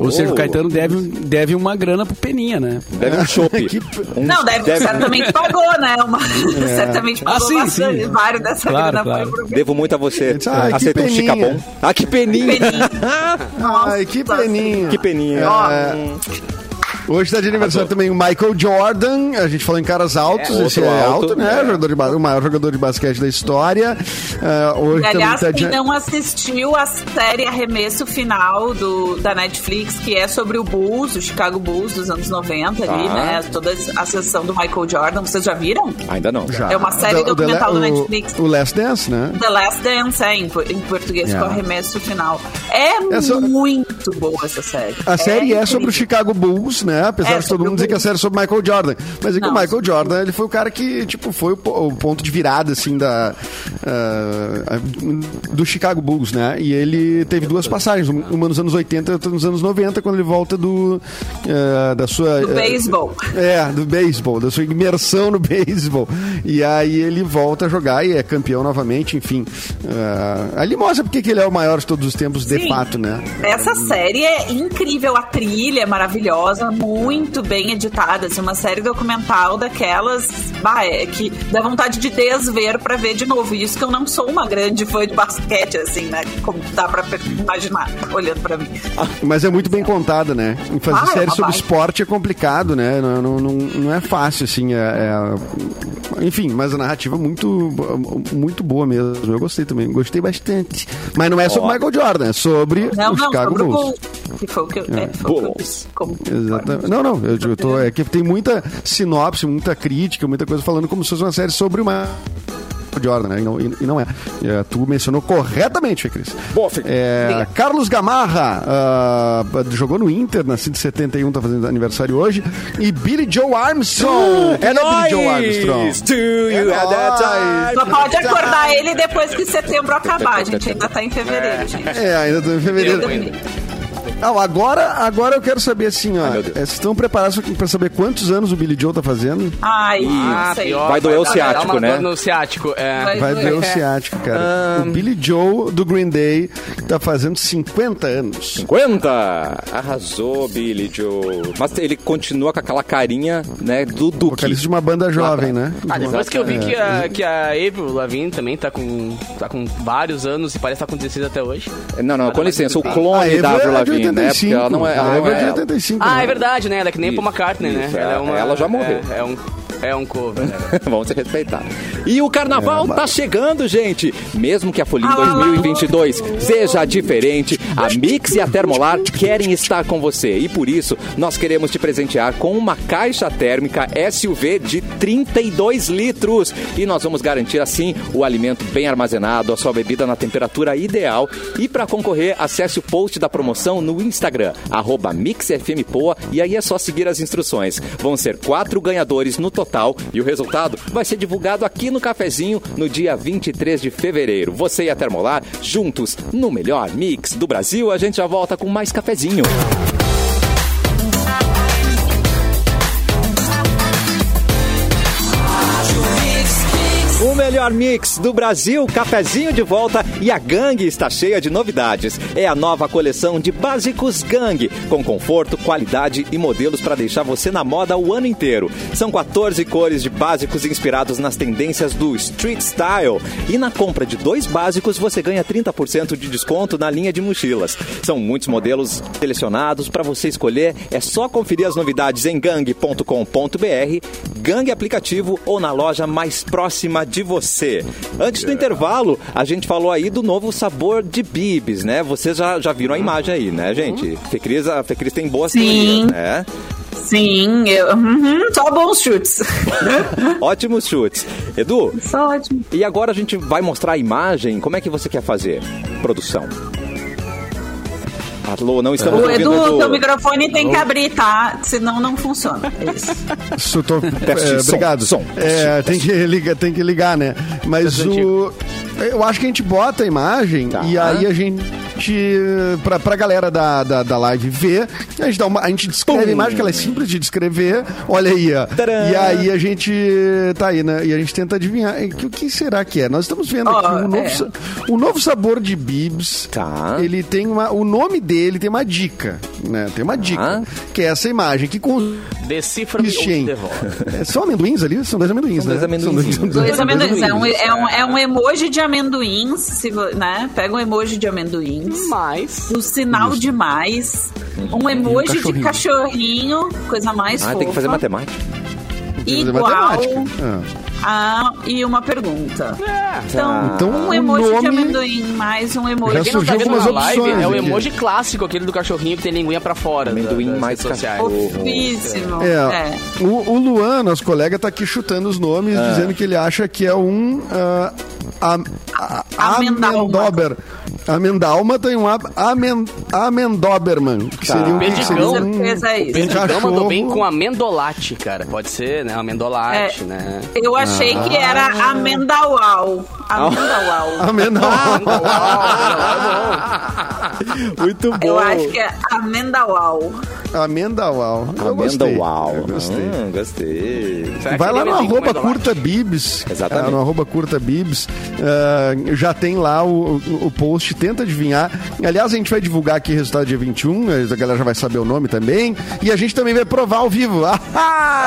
Ou seja, o Caetano deve, deve uma grana pro Peninha, né? Deve um chopp. Que- Não, deve, certamente pagou, né? Uma, Certamente Ah, pagou sim, bastante. sim. Vários dessa Claro, grana claro. foi pro Devo muito a você. Ah, que Aceitou um peninha. chicabom. Ah, que peninha. Ai, que peninha. Que peninha. É, Hoje tá de aniversário também o Michael Jordan. A gente falou em caras altos. É, esse é alto, alto, né? é. Jogador de o maior jogador de basquete da história. É, hoje E, aliás, tá quem de... não assistiu a série Arremesso Final do, da Netflix, que é sobre o Bulls, o Chicago Bulls dos anos 90 ali, Ah. né? Toda a sessão do Michael Jordan. Vocês já viram? Ainda não. Já. É uma série O The- documental o, do Netflix. O Last Dance, né? The Last Dance, é, em, em português, É. com arremesso final. É Essa- muito boa essa série. A série é, sobre o. Chicago Bulls, né? Apesar É, de todo mundo o dizer que a série é sobre Michael Jordan. Mas é que o Michael Jordan, ele foi o cara que, tipo, foi o, po- o ponto de virada, assim, da, ah, do Chicago Bulls, né? E ele teve duas passagens, um- uma nos anos 80 e outra nos anos 90, quando ele volta do, ah, da sua... Do eh, beisebol. É, do beisebol, da sua imersão no beisebol. E aí ele volta a jogar e é campeão novamente, enfim. Ah, ali mostra porque que ele é o maior de todos os tempos, de Sim. fato, né? Essa série é incrível, a trilha é maravilhosa, muito bem editada, assim, uma série documental daquelas bah, é, que dá vontade de desver pra ver de novo. Isso que eu não sou uma grande fã de basquete, assim, né? Como dá pra imaginar, olhando pra mim. Mas é muito bem contada, né? Fazer Ah, é série uma sobre esporte é complicado, né? Não, não, não, não é fácil, assim. É, é- Enfim, mas a narrativa é muito, muito boa mesmo. Eu gostei também, gostei bastante. Mas não é sobre Ó. Michael Jordan, é sobre Não, o não, Chicago sobre o Bulls. Bulls. Que foi o que eu, é, foi o que eu Bulls. disse. Como- Exatamente. Não, não, eu, eu tô, é que tem muita sinopse, muita crítica, muita coisa falando como se fosse uma série sobre uma. Jordan, né? E não, e- não é. É, Tu mencionou corretamente, Fê Cris. Boa. É. Carlos Gamarra ah, jogou no Inter, nascido em 71, tá fazendo aniversário hoje. E Billy Joe Armstrong. É Billy Joe! Armstrong? Do you É? Só pode acordar ele depois que setembro acabar. A gente ainda tá em fevereiro, gente. É, ainda tô em fevereiro. Não, agora, agora eu quero saber assim, ó. Ai, é, vocês estão preparados pra saber quantos anos o Billy Joe tá fazendo? Ai, ah, pior, vai doer o ciático, né? No ciático, é. Vai, vai doer o ciático, cara. Um... O Billy Joe do Green Day tá fazendo 50 anos. 50! Arrasou, Billy Joe. Mas ele continua com aquela carinha, né, do Duque. Vocalista de uma banda jovem, ah, tá. né? Ah, depois que eu vi é. que a, que a Avril Lavigne também tá com, tá com vários anos e parece estar tá com 16 até hoje. Não, não, com é licença. O clone da Avril é Lavigne. 85, né? Ela não é. Ela, é de 85. Ah, é verdade, né? Ela é que nem Paul McCartney, né? Ela, é uma, ela já morreu. é, é um é um cover, né? Vamos se respeitar. E o carnaval tá chegando, gente. Mesmo que a Folia em Ah, lá, lá. 2022 seja diferente, a Mix e a Termolar querem estar com você. E por isso, nós queremos te presentear com uma caixa térmica SUV de 32 litros. E nós vamos garantir, assim, o alimento bem armazenado, a sua bebida na temperatura ideal. E para concorrer, acesse o post da promoção no Instagram, arroba MixFMPoa, e aí é só seguir as instruções. Vão ser quatro ganhadores no total e o resultado vai ser divulgado aqui no cafezinho no dia 23 de fevereiro. Você e a Termolar juntos no melhor mix do Brasil. A gente já volta com mais cafezinho. Melhor mix do Brasil, cafezinho de volta e a gangue está cheia de novidades. É a nova coleção de básicos gangue, com conforto, qualidade e modelos para deixar você na moda o ano inteiro. São 14 cores de básicos inspirados nas tendências do street style. E na compra de dois básicos você ganha 30% de desconto na linha de mochilas. São muitos modelos selecionados para você escolher. É só conferir as novidades em gang.com.br, gangue aplicativo ou na loja mais próxima de você. Antes do intervalo, a gente falou aí do novo sabor de bibis, né? Vocês já, já viram a imagem aí, né, gente? Fecris, a Fecris tem boas Sim. teorias, né? Sim, eu, uhum, só bons chutes. Ótimos chutes. Edu, Só ótimo. e agora a gente vai mostrar a imagem. Como é que você quer fazer? Produção. Alô, não estamos O ouvindo, Edu, teu microfone tem que abrir, tá? Senão não funciona. É Isso. Isso, tô- Teste, é, som, obrigado. som, É, tem, que ligar, tem que ligar, né? Mas Teste o. Eu acho que a gente bota a imagem Tá. e aí a gente. Pra, pra galera da, da, da live ver, a gente, dá uma, a gente descreve Pum. a imagem, que ela é simples de descrever. Olha aí, ó. Tcharam. E aí a gente tá aí, né? E a gente tenta adivinhar. E que- O que será que é? Nós estamos vendo Ó, aqui um novo, é. um novo sabor de Bibs. Tá. Ele tem uma. O nome dele tem uma dica, né? Tem uma dica. Que é essa imagem que com hein? devolve. É, são amendoins ali? São dois amendoins, São né? dois amendoinzinhos. São Dois amendoins. É um, amendoins, é, um, é um emoji de amendoins, se né? Pega um emoji de amendoins. Mas. O sinal de mais. Um emoji de cachorrinho, coisa mais Ah, fofa. tem que fazer matemática. Fazer Igual matemática. Ah. a... E uma pergunta. Então, Então, um emoji de nome- amendoim mais um emoji Já de tá surgiu vendo algumas live é o emoji clássico, aquele do cachorrinho que tem linguinha pra fora. da- Amendoim das mais sociais. Fofíssimo. É, É. O, o Luan, nosso colega, tá aqui chutando os nomes, Ah. dizendo que ele acha que é um ah, a, a, Amendalma. Amendober. Amendalma tem um ab- amen, Amendoberman, que Tá. seria o que Perdigão. seria Com um, certeza é O isso. Mandou bem com amendolate, cara. Pode ser, né? Amendolate, É. né? Eu achei que era Ah. amendaual. Amendaual. Amendalma. Muito bom. Eu acho que é amendaual. Amendaual. Eu gostei. Eu gostei. Hum, gostei. Será Vai lá no arroba amendolate? curta bibs. Exatamente. Ah, no arroba curta bibs. ah, já tem lá o, o post, tenta adivinhar. Aliás, a gente vai divulgar aqui o resultado dia 21, a galera já vai saber o nome também. E a gente também vai provar ao vivo.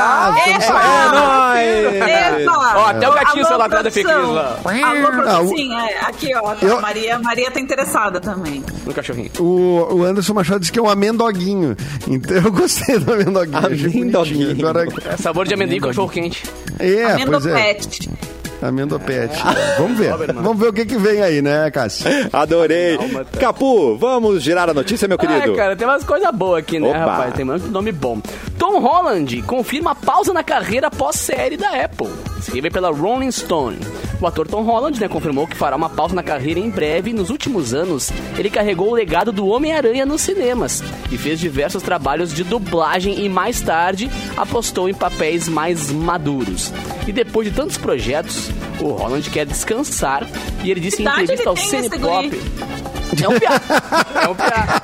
Ah, Epa! É Epa! Ó, até o gatinho celular da Fê produção. Cris lá. Alô, Ah, produção. o- Sim, é, aqui, ó. tá, Eu- Maria, Maria tá interessada também. No cachorrinho. O, o Anderson Machado disse que é um amendoguinho. Então eu gostei do amendoguinho. Amendoguinho. Agora, É sabor de amendoim e cachorro quente. é, pois é. Amendopet. Amendopete. Vamos ver. Vamos ver o que, que vem aí, né, Cássio? Adorei. Capu, vamos girar a notícia, meu querido? É, cara, tem umas coisas boas aqui, né, Opa. rapaz? Tem muito nome bom. Tom Holland confirma pausa na carreira após série da Apple. Escreve pela Rolling Stone. O ator Tom Holland né, confirmou que fará uma pausa na carreira em breve. Nos últimos anos, ele carregou o legado do Homem-Aranha nos cinemas e fez diversos trabalhos de dublagem e mais tarde apostou em papéis mais maduros. E depois de tantos projetos, o Holland quer descansar e ele disse em entrevista ao Cinepop... É um piá. É um piá.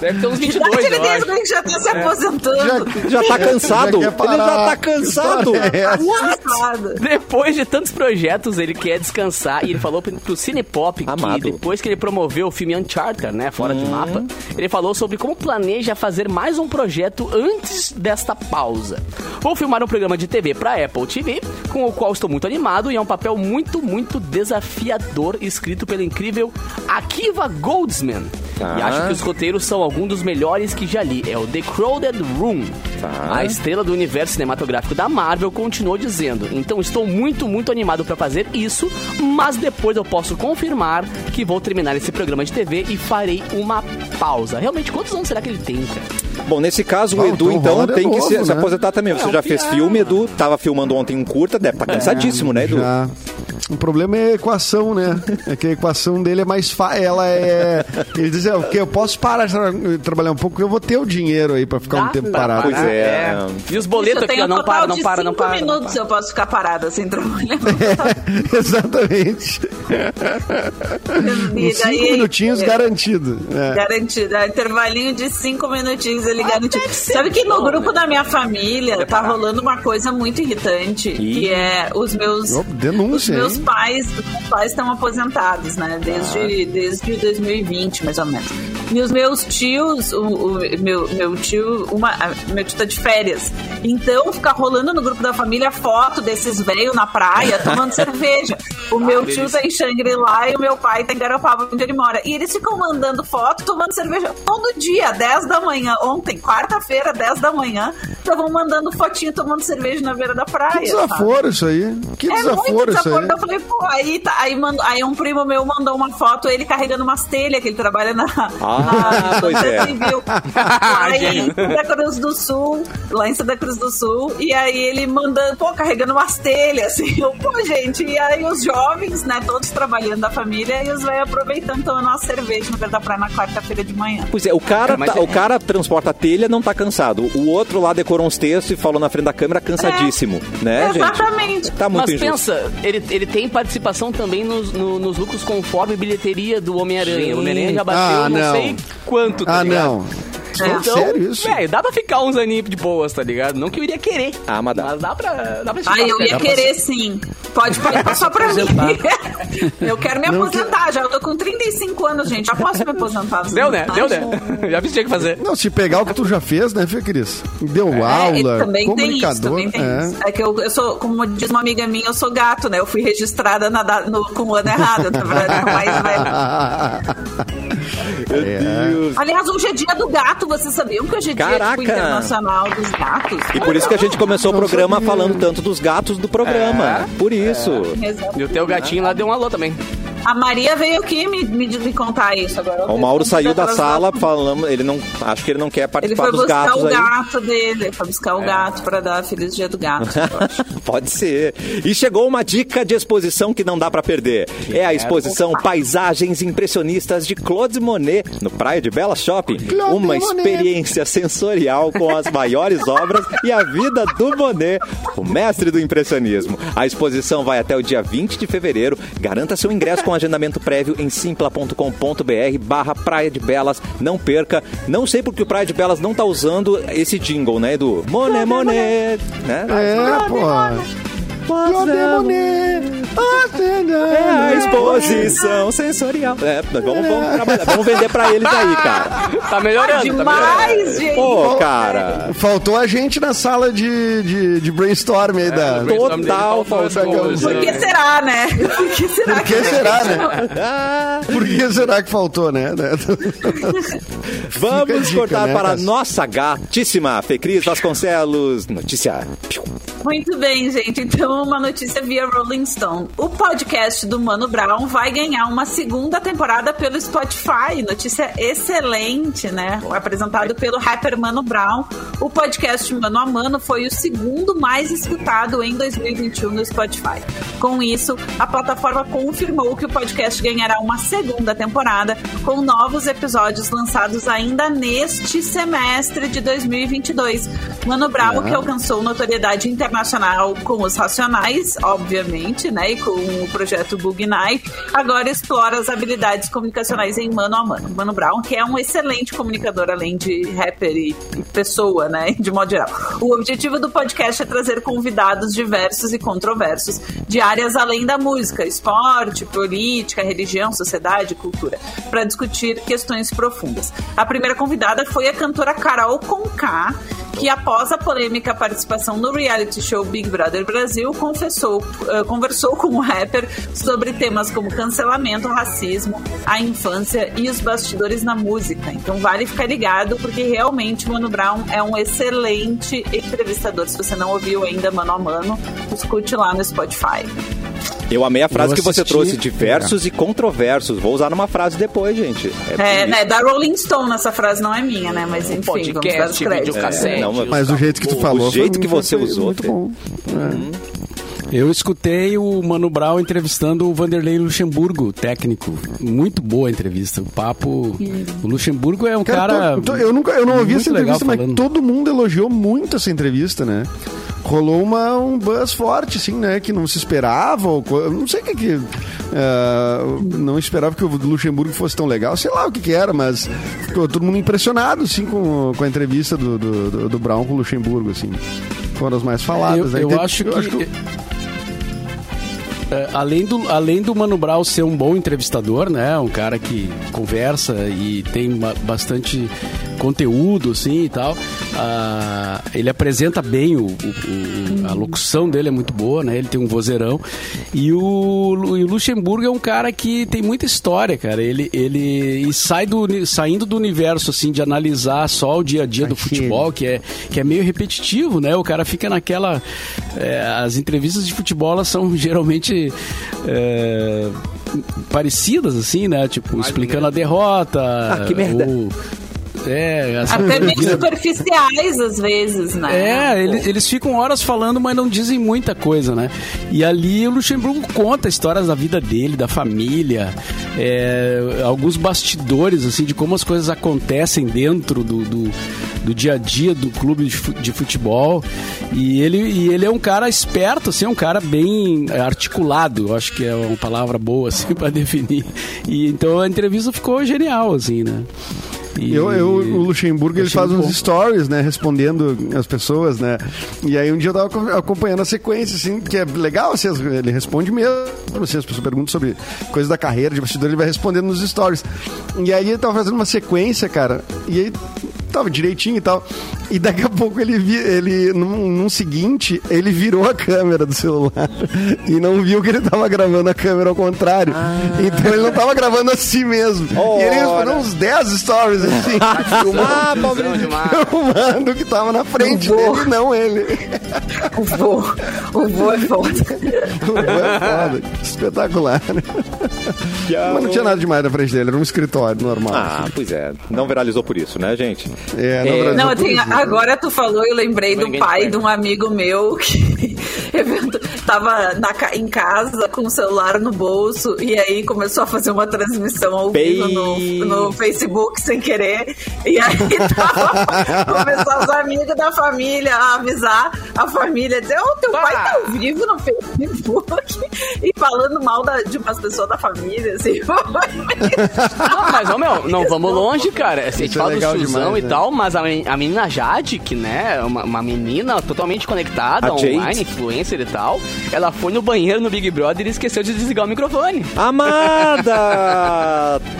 Deve ter uns Que 22, idade ele eu acho. Que já tá se aposentando. Já tá cansado. Já Ele já tá cansado. É. Depois de tantos projetos, ele quer descansar e ele falou pro pro Cinepop Amado. que depois que ele promoveu o filme Uncharted, né, fora de mapa, ele falou sobre como planeja fazer mais um projeto antes desta pausa. Vou filmar um programa de TV pra Apple TV, com o qual estou muito animado e é um papel muito, muito desafiador escrito pelo incrível Akiva Goldsman. Tá. E acho que os roteiros são alguns dos melhores que já li. É o The Crowded Room. Tá. A estrela do universo cinematográfico da Marvel continuou dizendo: Então estou muito, muito animado pra fazer isso, mas depois eu posso confirmar que vou terminar esse programa de TV e farei uma pausa. Realmente, quantos anos será que ele tem, cara? Bom, nesse caso, o o Edu, então, Holland é tem que novo, se, se né? aposentar também. Você É, já fez filme, Edu? Tava filmando ontem um curta, deve estar cansadíssimo, né, Edu? Já. O problema é a equação, né? É que a equação dele é mais fácil. Ela é. Ele diz, é, que eu posso parar de tra- trabalhar um pouco, eu vou ter o dinheiro aí pra ficar um Dá, tempo dá, parado. Pois é. E os boletos aqui, um não para, não para, não cinco para. não minutos para. eu posso ficar parada sem trabalhar. Exatamente. E Uns cinco daí- minutinhos é. garantido. É. Garantido. É, intervalinho de cinco minutinhos ele garantido. Sabe que no bom, grupo né? da minha família tá rolando uma coisa muito irritante, que é os meus. Ô, denúncia, os meus hein? pais, meus pais estão aposentados, né? Desde, desde 2020, mais ou menos. E os meus tios, o, o meu, meu tio, uma, meu tio tá de férias. Então fica rolando no grupo da família foto desses velhos na praia tomando cerveja. O meu tio tá em Xangri-Lá e o meu pai tá em Garopaba, onde ele mora. E eles ficam mandando foto tomando cerveja todo dia, 10 da manhã. Ontem, quarta-feira, 10 da manhã, estavam mandando fotinho tomando cerveja na beira da praia. Que sabe? desaforo isso aí. Que É muito desaforo isso desaforo. aí. Falei, pô, aí, tá, aí, mando, aí um primo meu mandou uma foto, ele carregando umas telhas, que ele trabalha na, Ah, na pois é. Civil. Lá em. Santa Cruz do Sul, lá em Santa Cruz do Sul, e aí ele mandando, pô, carregando umas telhas, assim, eu, pô, gente, e aí os jovens, né, todos trabalhando da família, e os velhos aproveitando, tomando uma cerveja no Beira da Praia na quarta-feira de manhã. Pois é, o cara, É, tá- é- o cara transporta a telha, não tá cansado. O outro lá decorou uns textos e falou na frente da câmera cansadíssimo, né, gente? Exatamente. Tá muito Mas injusto. pensa, ele, ele tem participação também nos, no- nos lucros conforme bilheteria do Homem-Aranha. O Homem-Aranha já bateu Ah, não, não. sei quanto, tá Ah, ligado? não. É. Então, Sério isso? velho, dá pra ficar uns aninhos de boas, tá ligado? Não que eu iria querer. Ah, mas dá. Mas dá pra, dá pra Ah, eu ia Dá pra- querer sim. Pode, pode passar pra mim. eu quero me Não aposentar. Já eu tô com 35 anos, gente. Já posso me aposentar. Deu, né? Deu, né? Já vi o que tinha que fazer. Não, se pegar o que tu já fez, né, Fê Cris? Deu É, aula, também tem isso, comunicador. também tem é. isso. É que eu, eu sou, como diz uma amiga minha, eu sou gato, né? Eu fui registrada na, no, com o ano errado, na verdade, com mais velho. Meu É. Deus. Aliás, hoje é dia do gato, vocês sabiam que hoje é dia Caraca! tipo, internacional dos gatos? E por isso que a gente começou o programa sabia. falando tanto dos gatos do programa. Por isso. Exato. E o teu gatinho lá deu um alô também. A Maria veio aqui me, me, me contar isso agora. O Mauro saiu da sala falando, ele não, acho que ele não quer Ele participar foi dos buscar gatos o aí. gato dele. Ele foi buscar o gato pra dar Feliz Dia do Gato. Pode ser. E chegou uma dica de exposição que não dá pra perder. É a exposição Paisagens Impressionistas de Claude Monet, no Praia de Bela Shopping. Claude Uma Monet. experiência sensorial com as maiores obras e a vida do Monet, o mestre do impressionismo. A exposição vai até o dia 20 de fevereiro. Garanta seu ingresso com agendamento prévio em simpla.com.br barra Praia de Belas. Não perca. Não sei porque o Praia de Belas não tá usando esse jingle, né, Edu? Monet, Monet. Né? É, pô. É a exposição sensorial. É, vamos, vamos trabalhar, vamos vender pra eles aí, cara. Tá melhorando, tá melhorando. Demais, gente! Pô, cara. Faltou a gente na sala de, de, de brainstorm aí da. brainstorm dele Total essa coisa. Por que será, né? Por que será? Por que será, né? Ah, Por que será que faltou, né? Vamos dica, cortar né, para a nossa gatíssima Fecris Vasconcelos. Notícia. Muito bem, gente. Então, uma notícia via Rolling Stone. O podcast do Mano Brown vai ganhar uma segunda temporada pelo Spotify. Notícia excelente, né? Apresentado pelo rapper Mano Brown. O podcast Mano a Mano foi o segundo mais escutado em 2021 no Spotify. Com isso, a plataforma confirmou que o podcast ganhará uma segunda temporada com novos episódios lançados ainda neste semestre de 2022. Mano Brown, que alcançou notoriedade internacional com os Racionais, obviamente, né? E com o projeto Bug Night, agora explora as habilidades comunicacionais em mano a mano. Mano Brown, que é um excelente comunicador, além de rapper e e pessoa, né? De modo geral. O objetivo do podcast é trazer convidados diversos e controversos de áreas além da música, esporte, política, religião, sociedade, cultura, para discutir questões profundas. A primeira convidada foi a cantora Carol Conká, que após a polêmica participação no reality show Big Brother Brasil, confessou, eh, conversou com o rapper sobre temas como cancelamento, racismo, a infância e os bastidores na música. Então vale ficar ligado, porque realmente o Mano Brown é um excelente entrevistador. Se você não ouviu ainda Mano a Mano, escute lá no Spotify. Eu amei a frase que você trouxe, diversos e controversos. Vou usar numa frase depois, gente. É, isso. né, da Rolling Stone, essa frase não é minha, né? Mas enfim, vamos dar os podcast, créditos. É, não, mas Mas do jeito que tu O falou. jeito foi- que você usou, Muito bom. É. Eu escutei o Mano Brown entrevistando o Vanderlei Luxemburgo, técnico. Muito boa a entrevista. O papo. O Luxemburgo é um cara. to- to- eu, nunca, eu não ouvi essa entrevista, mas falando. todo mundo elogiou muito essa entrevista, né? Rolou uma, um buzz forte, assim, né? Que não se esperava. Ou, não sei o que que... ah, não esperava que o Luxemburgo fosse tão legal. Sei lá o que que era, mas ficou todo mundo impressionado, assim, com, com a entrevista do, do, do- do Brown com o Luxemburgo, assim. Foram as mais faladas. Eu, né? eu acho que. eu acho que- além, do, além do Mano Brown ser um bom entrevistador, né? Um cara que conversa e tem ba- bastante conteúdo, assim e tal. ah, ele apresenta bem o, o- o- a locução dele é muito boa, né? Ele tem um vozeirão. E o, Lu- e o Luxemburgo é um cara que tem muita história, cara. Ele, ele e sai do, saindo do universo, assim, de analisar só o dia a dia do futebol, que é, que é meio repetitivo, né? O cara fica naquela. é, as entrevistas de futebol elas são geralmente é, parecidas, assim, né? Tipo, explicando a derrota. Ah, que merda. ou- é, as- Até meio superficiais, às vezes, né? é, eles, eles ficam horas falando, mas não dizem muita coisa, né? E ali o Luxemburgo conta histórias da vida dele, da família, é, alguns bastidores, assim, de como as coisas acontecem dentro do, do, do dia a dia do clube de fu- de futebol. E ele, e ele é um cara esperto, assim, é um cara bem articulado, eu acho que é uma palavra boa, assim, para definir. E então a entrevista ficou genial, assim, né? E- Eu, eu, o Luxemburgo, ele faz uns bom. stories, né? Respondendo as pessoas, né? E aí um dia eu tava acom- acompanhando a sequência, assim, que é legal, assim, as- ele responde mesmo. Assim, as pessoas perguntam sobre coisas da carreira de bastidor, ele vai respondendo nos stories. E aí ele tava fazendo uma sequência, cara, e aí tava direitinho e tal. E daqui a pouco ele, vi, ele num, num seguinte, ele virou a câmera do celular e não viu que ele tava gravando a câmera ao contrário. Então ele não tava gravando assim mesmo. E ele respondeu uns 10 stories assim, Ah, pobre. Não, demais. filmando que tava na frente dele, não ele. O vô, o vô é foda. O vô é foda. Espetacular? Mas não tinha nada demais na frente dele, era um escritório normal. Ah, pois é. Não viralizou por isso, né, gente? É, É, Brasil, Não, tem, isso. agora tu falou, eu lembrei do pai de um amigo meu que tava na em casa com o celular no bolso e aí começou a fazer uma transmissão ao vivo no, no Facebook sem querer. E aí tava, começou os amigos da família a avisar a família, dizer, ô, teu pai tá ao vivo no Facebook e falando mal da- de umas pessoas da família, assim. Não, mas, ô, meu, não vamos longe, cara. A gente Isso é fala do Suzão demais, e tal, mas a, a menina Jade, que, né, é uma, uma menina totalmente conectada, A Jade. online, influencer e tal, ela foi no banheiro no Big Brother e esqueceu de desligar o microfone. Amada!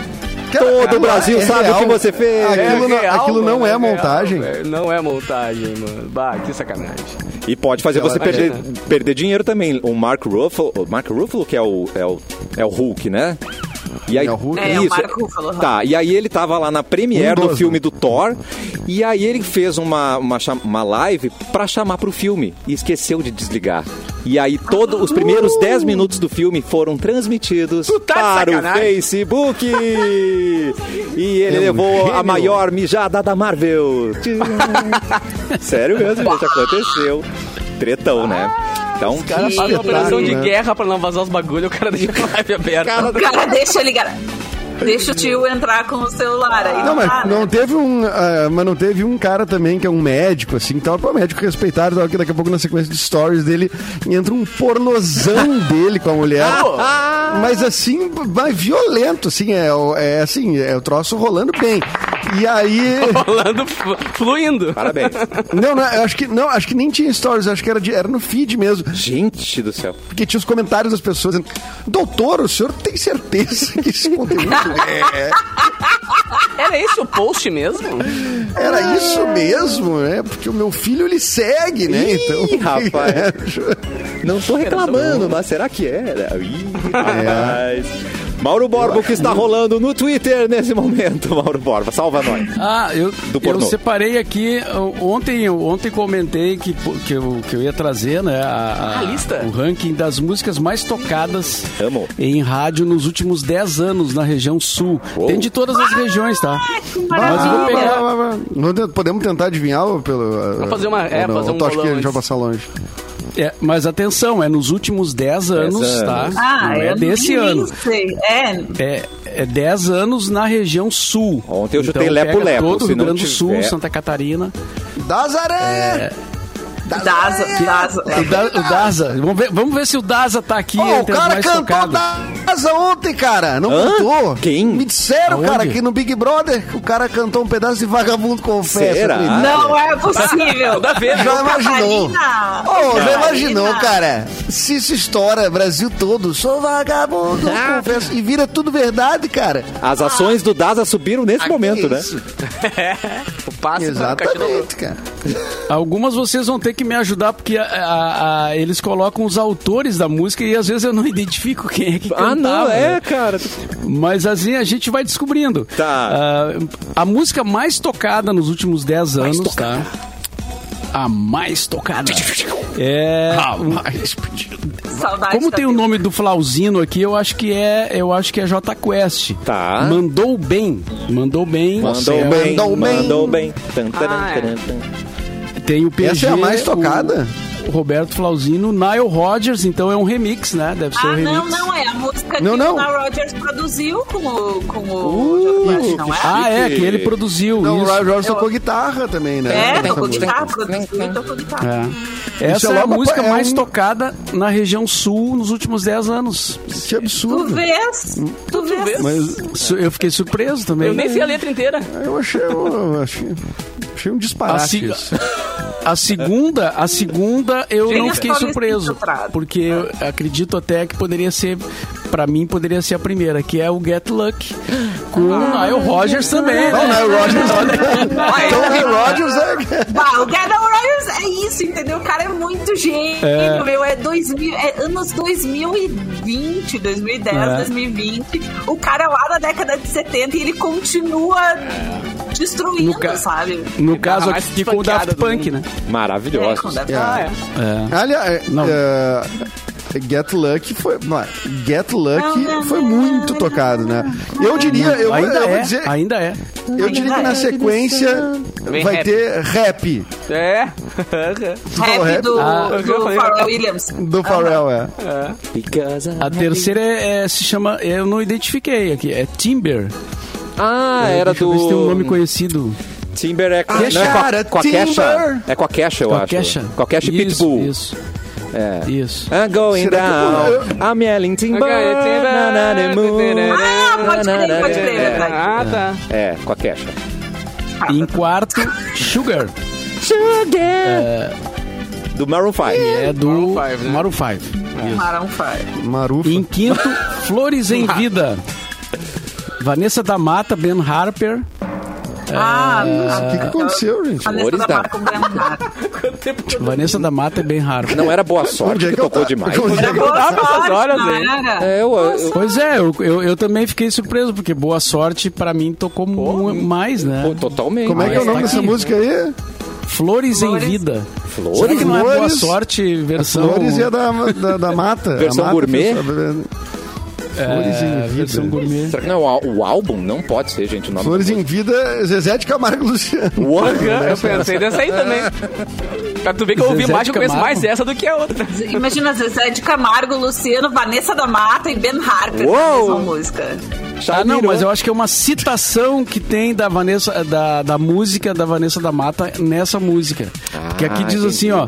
Cara, Todo o é Brasil sabe real. o que você fez. Aquilo não- aquilo não é real, montagem. velho. não é montagem, mano. Bah, que sacanagem. E pode fazer você perder, perder dinheiro também. O Mark Ruffalo, o Mark Ruffalo que é o, é o, é o Hulk, né? E aí, É o Hulk? É, o Mark Ruffalo. Tá, e aí ele tava lá na premiere Um do filme do Thor, e aí ele fez uma, uma, uma live pra chamar pro filme, e esqueceu de desligar. E aí todos os primeiros 10 minutos do filme foram transmitidos tá para o sacanagem. Facebook. e ele É um levou a gênio. maior mijada da Marvel. Sério mesmo, gente, aconteceu. Tretão, né? Então, O cara faz uma operação de né? guerra pra não vazar os bagulho, o cara deixa a live aberta. O cara deixa ligar. Deixa o tio entrar com o celular aí. Não, mas não teve um. ah, mas não teve um cara também que é um médico, assim, que tava com o médico respeitado, tal, que daqui a pouco na sequência de stories dele entra um pornozão dele com a mulher. mas assim, vai violento, assim, é, é assim, é o troço rolando bem. E aí. Rolando, flu- fluindo. parabéns. Não, não, eu acho que não, acho que nem tinha stories, acho que era, de- era no feed mesmo. Gente do céu. Porque tinha os comentários das pessoas dizendo, doutor, o senhor tem certeza que esse conteúdo é, Era esse o post mesmo? era isso mesmo, né? Porque o meu filho ele segue, né? Ih, então, rapaz. Não tô reclamando, mas será que era? Ih, rapaz. Mauro Borba, o que está rolando no Twitter nesse momento, Mauro Borba? Salva nós. Ah, eu, eu separei aqui. Ontem, ontem comentei que, que, eu, que eu ia trazer né, a, A lista? o ranking das músicas mais tocadas Amo. em rádio nos últimos 10 anos na região sul. Uou. Tem de todas as regiões, tá? Mas eu vou Ah, pegar. Podemos tentar adivinhar ou pelo. Vamos fazer uma- é, fazer um acha que a gente vai passar longe? É, mas atenção, é nos últimos 10 anos, anos. tá? Ah, Não é desse ano. sei. É, É, é 10 anos na região sul. Ontem eu chutei então, lepo-lepo, pega Todo o Rio Grande do Sul, Santa Catarina. Das aranhas! Das Daza! Daza. O, da, o Daza. Vamos ver, vamos ver se o Daza tá aqui Ô, o cara mais cantou tocados. Daza ontem, cara. Não Hã? cantou? Quem? Me disseram, Aonde? cara, que no Big Brother o cara cantou um pedaço de vagabundo confessa. Não é possível. A ver, Já imaginou? Ô, já imaginou, cara? Se isso estoura Brasil todo, sou vagabundo, Ah. confesso. E vira tudo verdade, cara. As ações do Daza subiram nesse Ah, momento, que né? isso? O passe. Exatamente, cara. Algumas vocês vão ter que me ajudar, porque a- a- a- eles colocam os autores da música e às vezes eu não identifico quem é que cantava. Ah, não, né? é, cara. Mas assim a gente vai descobrindo. Tá. Ah, a música mais tocada nos últimos 10 anos, tá? A mais tocada. É. Saudade Como da tem o nome do Flauzino aqui, eu acho que é, eu acho que é J Quest. Tá. Mandou bem. Mandou bem. Mandou É, bem, Mandou bem. mandou bem. Tan, taran, Ah, é. Tem o PG. Essa é a mais tocada? Roberto Flauzino, Nile Rodgers, então é um remix, né? Deve ser um Ah, remix. não, não, é a música Não, que não. o Nile Rodgers produziu com o, com o Jota Quest, não é? Ah, é, que ele produziu Não, o isso. Ryan Jorge tocou guitarra também, né? É, tocou guitarra, produziu e tocou guitarra. É. Essa Isso é é a música é mais um- tocada na região sul nos últimos 10 anos. Que absurdo. Tu vês? Tu vês? Mas su- eu fiquei surpreso também. Eu nem sei a letra inteira. Eu achei, eu achei, achei um disparate isso. A segunda, a segunda eu Tem não fiquei surpreso, porque eu acredito até que poderia ser, pra mim poderia ser a primeira, que é o Get Luck com o Nile Rodgers também. Não, né? Nile Rodgers. Então, o Nile Rodgers é... Bah, o Gavin Rogers é isso, entendeu? O cara é muito gênio, É. meu. É, 2000, é anos 2020, 2010, É. 2020. O cara é lá da década de 70 e ele continua destruindo, No ca- sabe? No caso aqui com o Daft do Punk, né? É, Daft Ah, Punk. É. Aliás, Não. é, Get Lucky foi. não, Get Lucky foi muito tocado, né? Eu diria, eu, ainda eu vou é, dizer. ainda é. Eu diria que na sequência Vem vai rap. ter rap É. Rap rap? do, Ah, eu do falei Pharrell. Williams. do Pharrell, é. I- A terceira é, é- se chama, eu não identifiquei aqui, é Timber. Ah, era Deixa eu ver se tem um nome do... conhecido. Timber é com, Ah, não, é com, a, com a Timber. Kesha. É com a Kesha, eu Com a acho. Kesha. Com a Kesha e Isso, Pitbull. Isso, É. isso. I'm going Será que down. I'm yelling timber. Okay, timber. na, na, na, moon. Ah, pode crer, pode crer, É. Ah, tá. É, com a Kesha. Em quarto, Sugar, Do Maroon 5. é do Maroon five, né? Maroon 5. Maroon five. Marufa. Em quinto, Flores em Vida. Vanessa da Mata, Ben Harper. Ah, O que, que aconteceu, gente? a Flores letra da que eu Vanessa da Mata e Ben Harper. Não era boa sorte é que, que tocou tá- demais. onde é que eu- dava essas horas, não hein? era? É, eu, eu, Pois é, eu, eu, eu também fiquei surpreso, porque Boa Sorte pra mim tocou mu- mais, né? pô, totalmente. Como é que é o nome tá dessa aqui. música aí? Flores, em Flores. Vida. Flores? Será que não é Boa. Sorte versão... Flores e a da, da, da mata. Versão A mata gourmet? fez- Flores em é, Vida. versão gourmet. Será que não é o, álbum? Não pode ser, gente, o nome. Flores em Vida, Zezé de Camargo e Luciano. Eu pensei dessa aí também. Pra tu ver que eu ouvi Zezé mais, eu conheço mais essa do que a outra. Imagina Zezé de Camargo, Luciano, Vanessa da Mata e Ben Harper Uou! na mesma música. Ah, não, mas eu acho que é uma citação que tem da Vanessa, da, da música da Vanessa da Mata nessa música. que aqui diz assim, ó,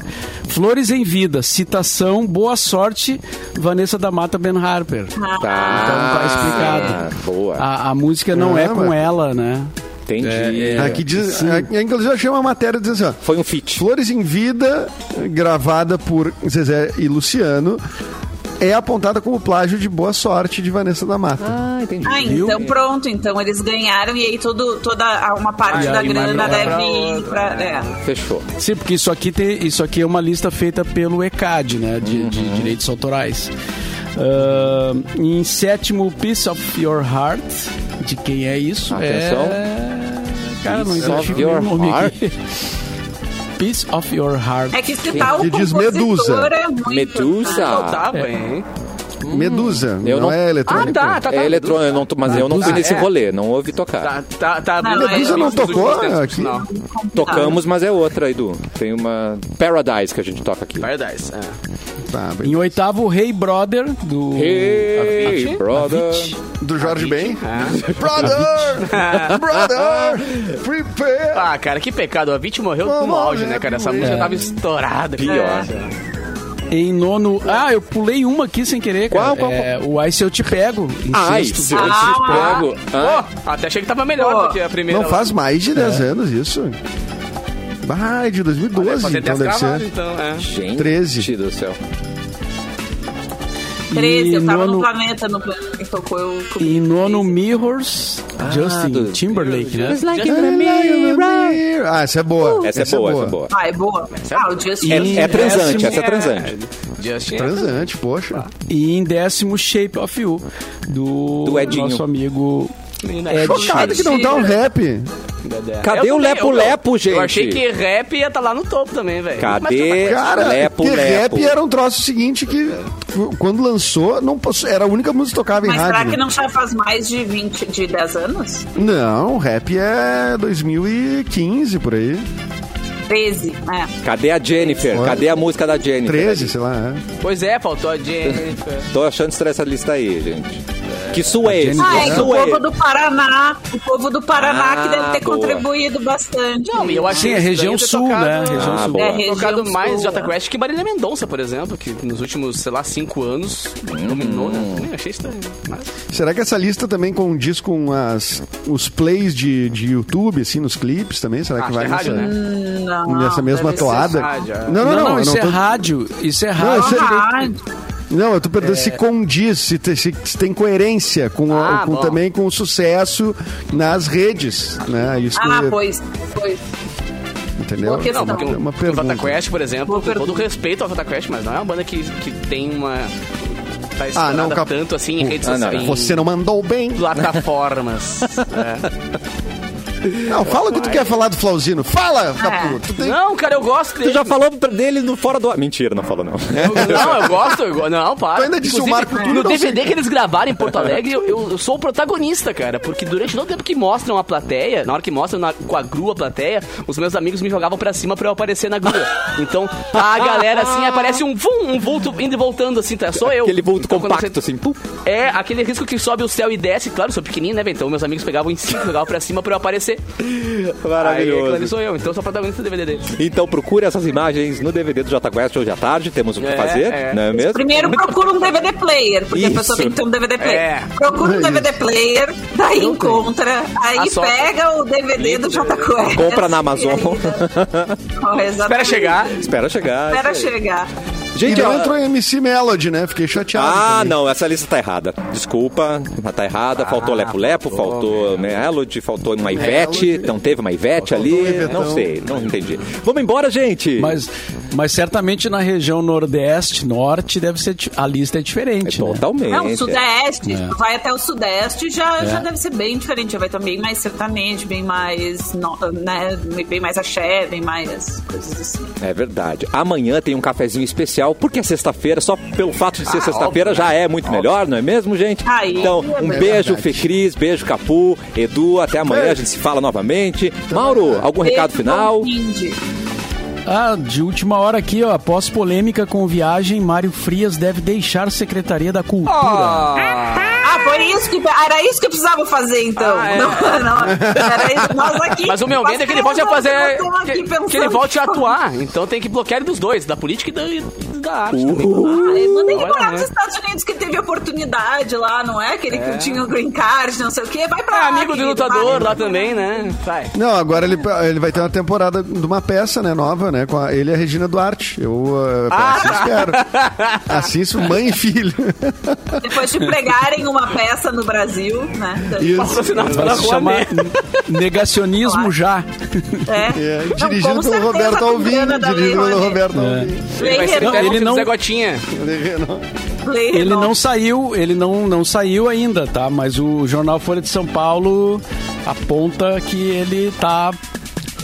Flores em Vida, citação, boa sorte, Vanessa da Mata Ben Harper. Tá, Então tá explicado. Boa. A, a música não é com ela, né? Entendi. Aqui diz, aqui, inclusive eu achei uma matéria dizendo assim, ó, Foi um feat. Flores em Vida, gravada por Zezé e Luciano, é apontada como plágio de Boa Sorte de Vanessa da Mata. Ah, entendi. Ah, Viu? então pronto. Então eles ganharam e aí todo, toda uma parte Ah, da grana deve ir pra. É. Fechou. Sim, porque isso aqui, tem, isso aqui é uma lista feita pelo ECAD, né? De, de Uhum. direitos autorais. Ah, em sétimo, Piece of Your Heart. De quem é isso? Atenção. É... Cara, não identifico nem o nome Heart? aqui. Piece of Your Heart. É que se tá o Que diz compositor Medusa. é muito. Medusa. Ah, tá bem. Medusa. Eu não, não- é eletrônica. Ah, tá, tá, tá. É eletrônico, eu não mas eu não fui nesse é. rolê, não ouvi tocar. Tá, tá, tá Não, Medusa aí não nos últimos tocou por aqui? Tocamos, mas é outra, Edu. Tem uma Paradise que a gente toca aqui. Paradise. É. Tá. Em oitavo, Hey Brother, do... Hey, brother. Do Jorge Ben. É. Brother! Brother! Prepare! Ah, cara, que pecado. A vítima morreu Vamos no auge, né, cara? Essa é. música tava estourada. Pior. Em nono... Ah, eu pulei uma aqui sem querer, cara. Qual, qual, É, o Ai Se Eu Te Pego. em Ai, sexto. se eu te Ah, pego. Ah, Pô, até achei que tava melhor Pô, do que a primeira. Não faz mais de 10 anos isso. Ah, é de 2012, Deve fazer então 10 deve ser. então, é. gente 13. do céu. 13, eu tava nono- no planeta, no planeta que tocou, eu. Em nono, Mirrors, Justin do- Timberlake, né? Ah, essa é boa. Essa é boa, essa é boa. Ah, é boa. Ah, o Justin. É, é transante, décimo- essa é transante. Justin. Transante, poxa. E em décimo, Shape of You, do, Do Edinho. nosso amigo Menina, Ed Chocado que não tá um rap. Cadê Eu o também, Lepo eu- Lepo, gente? Eu achei que rap ia estar lá no topo também, velho. Cadê Cara, Lepo que Lepo? rap era um troço seguinte que quando lançou, não posso- era a única música que tocava em Mas será rádio. que né? não já faz mais de 20, de 10 anos? Não, rap é 2015 por aí. 13, é. Cadê a Jennifer? Olha. Cadê a música da Jennifer? 13, sei lá. É. Pois é, faltou a Jennifer. Tô achando estranha essa lista aí, gente. Que é esse? Ah, é Que o é povo do Paraná, o povo do Paraná Ah, que deve ter boa. contribuído bastante. Não, eu achei Sim, é região sul, tocado- né? Região Ah, sul. boa. É, região tocado mais sul, Jota é. Quest que Marília Mendonça, por exemplo, que nos últimos, sei lá, cinco anos dominou, né? Eu achei estranho. Mas... Será que essa lista também condiz com as, os plays de, de YouTube, assim, nos clipes também? Será Ah, que vai acho que é nessa, rádio, né? Não, nessa mesma toada? rádio, é. Não, não, não. isso não é tô- rádio. Isso é Não, rádio. isso é- rádio. Não, eu tô perguntando se condiz, se, te- se- se tem coerência com, Ah, com também com o sucesso nas redes, né? Isso que Ah, eu- pois, pois. entendeu? boa questão. É uma, Porque é uma o pergunta. Jota Quest, por exemplo, Boa com todo pergunta. respeito ao Jota Quest, mas não é uma banda que, que tem uma. Tá Ah, não, cap- tanto assim em redes Ah, não, sociais. em Você não mandou bem. Plataformas. É. Não, fala o que tu quer falar do Flauzino. Fala, Capu. Tu tem- Não, cara, eu gosto Tu dele. já falou dele no Fora do Ar. Mentira, não falou não. Não, eu gosto, eu gosto. Não, para. Tu ainda disse o Inclusive, Marco Túlio, No não DVD sei. que eles gravaram em Porto Alegre, eu, eu- eu sou o protagonista, cara. Porque durante todo o tempo que mostram a plateia, na hora que mostram na, com a grua a plateia, os meus amigos me jogavam pra cima pra eu aparecer na grua. Então, a galera, assim, aparece um vum, um vulto indo e voltando, assim, tá? Sou eu. Aquele vulto Então, quando compacto, assim. pum. É, aquele risco que sobe o céu e desce, claro, eu sou pequenininho, né, velho? Então meus amigos pegavam em cima, jogavam pra cima pra eu aparecer. Aí, Maravilhoso. aquilo ali sou eu, então sou protagonista do DVD dele. Então procure essas imagens no DVD do Jota Quest hoje à tarde. Temos o que É, fazer, é. não é mesmo? Primeiro procura um DVD player, porque Isso. a pessoa tem que ter um DVD player. É. Procura um DVD player, daí Não tem. encontra, aí A sorte- pega o DVD do Jota Quest. Compra na Amazon. Espera chegar. Espera chegar. Espera aí. chegar. Gente, não entrou em MC Melody, né? Fiquei chateado. Ah, também. não, essa lista tá errada. Desculpa, tá errada. Faltou Lepo Lepo, faltou Melody, faltou uma Ivete. Não teve uma Ivete Faltou um ali. Não sei, não entendi. Vamos embora, gente. Mas, mas certamente na região nordeste, norte, deve ser a lista é É diferente, né? totalmente. Não, o Sudeste, É. vai até o Sudeste, já, já deve ser bem diferente. Já vai estar bem mais sertanejo, bem mais, né, bem mais axé, bem mais coisas assim. É verdade. Amanhã tem um cafezinho especial, porque é sexta-feira, só pelo fato de ser Ah, sexta-feira óbvio, já é muito melhor, não é mesmo, gente? Aí então, é um verdade. beijo, Fê Cris, beijo, Capu, Edu, até amanhã, a gente se fala novamente. Mauro, algum recado Beijo, final? bom fim de- Ah, de última hora aqui, ó. Após polêmica com viagem, Mário Frias deve deixar Secretaria da Cultura. Ah, foi isso que era isso que eu precisava fazer então. Ah, é. não, não, era isso. Nós aqui. Mas o meu medo é que ele volte a fazer. Que, que ele volte a atuar. Então tem que bloquear ele dos dois, da política e da, e da arte também. Ah, ele não tem que morar nos né? Estados Unidos que teve oportunidade lá, não é? Aquele que tinha o green card, não sei o quê. Vai pra É lá. amigo do querido, lutador vai. lá também, né? Vai. Não, agora ele, ele vai ter uma temporada de uma peça, né, nova, né? Com a, ele e a Regina Duarte. Eu uh, Ah, assim espero. Assisto mãe e filho. Depois de pregarem uma peça no Brasil, né? Isso. Patrocinado pela chamar Rouanet. Negacionismo Claro. já. É. É, dirigido pelo Roberto Dirigido Lei pelo. Roberto Alvim. Ele vai ser Não, técnico ele não- Zé Gotinha. Ele não saiu, ele não, não saiu ainda, tá? Mas o jornal Folha de São Paulo aponta que ele tá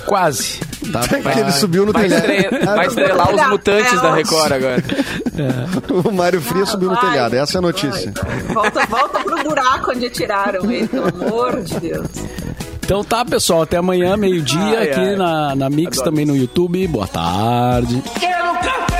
quase. Tá, Que ele subiu no Vai, telhado. estre- vai estrelar os mutantes da Record agora. O Mário Fria subiu no Vai, telhado. Essa é a notícia. vai. Volta, volta pro buraco onde tiraram ele, pelo amor de Deus. Então tá, pessoal. Até amanhã, meio-dia, aqui ai. na, na Mix, Adoro também no YouTube. Boa tarde. Quero café!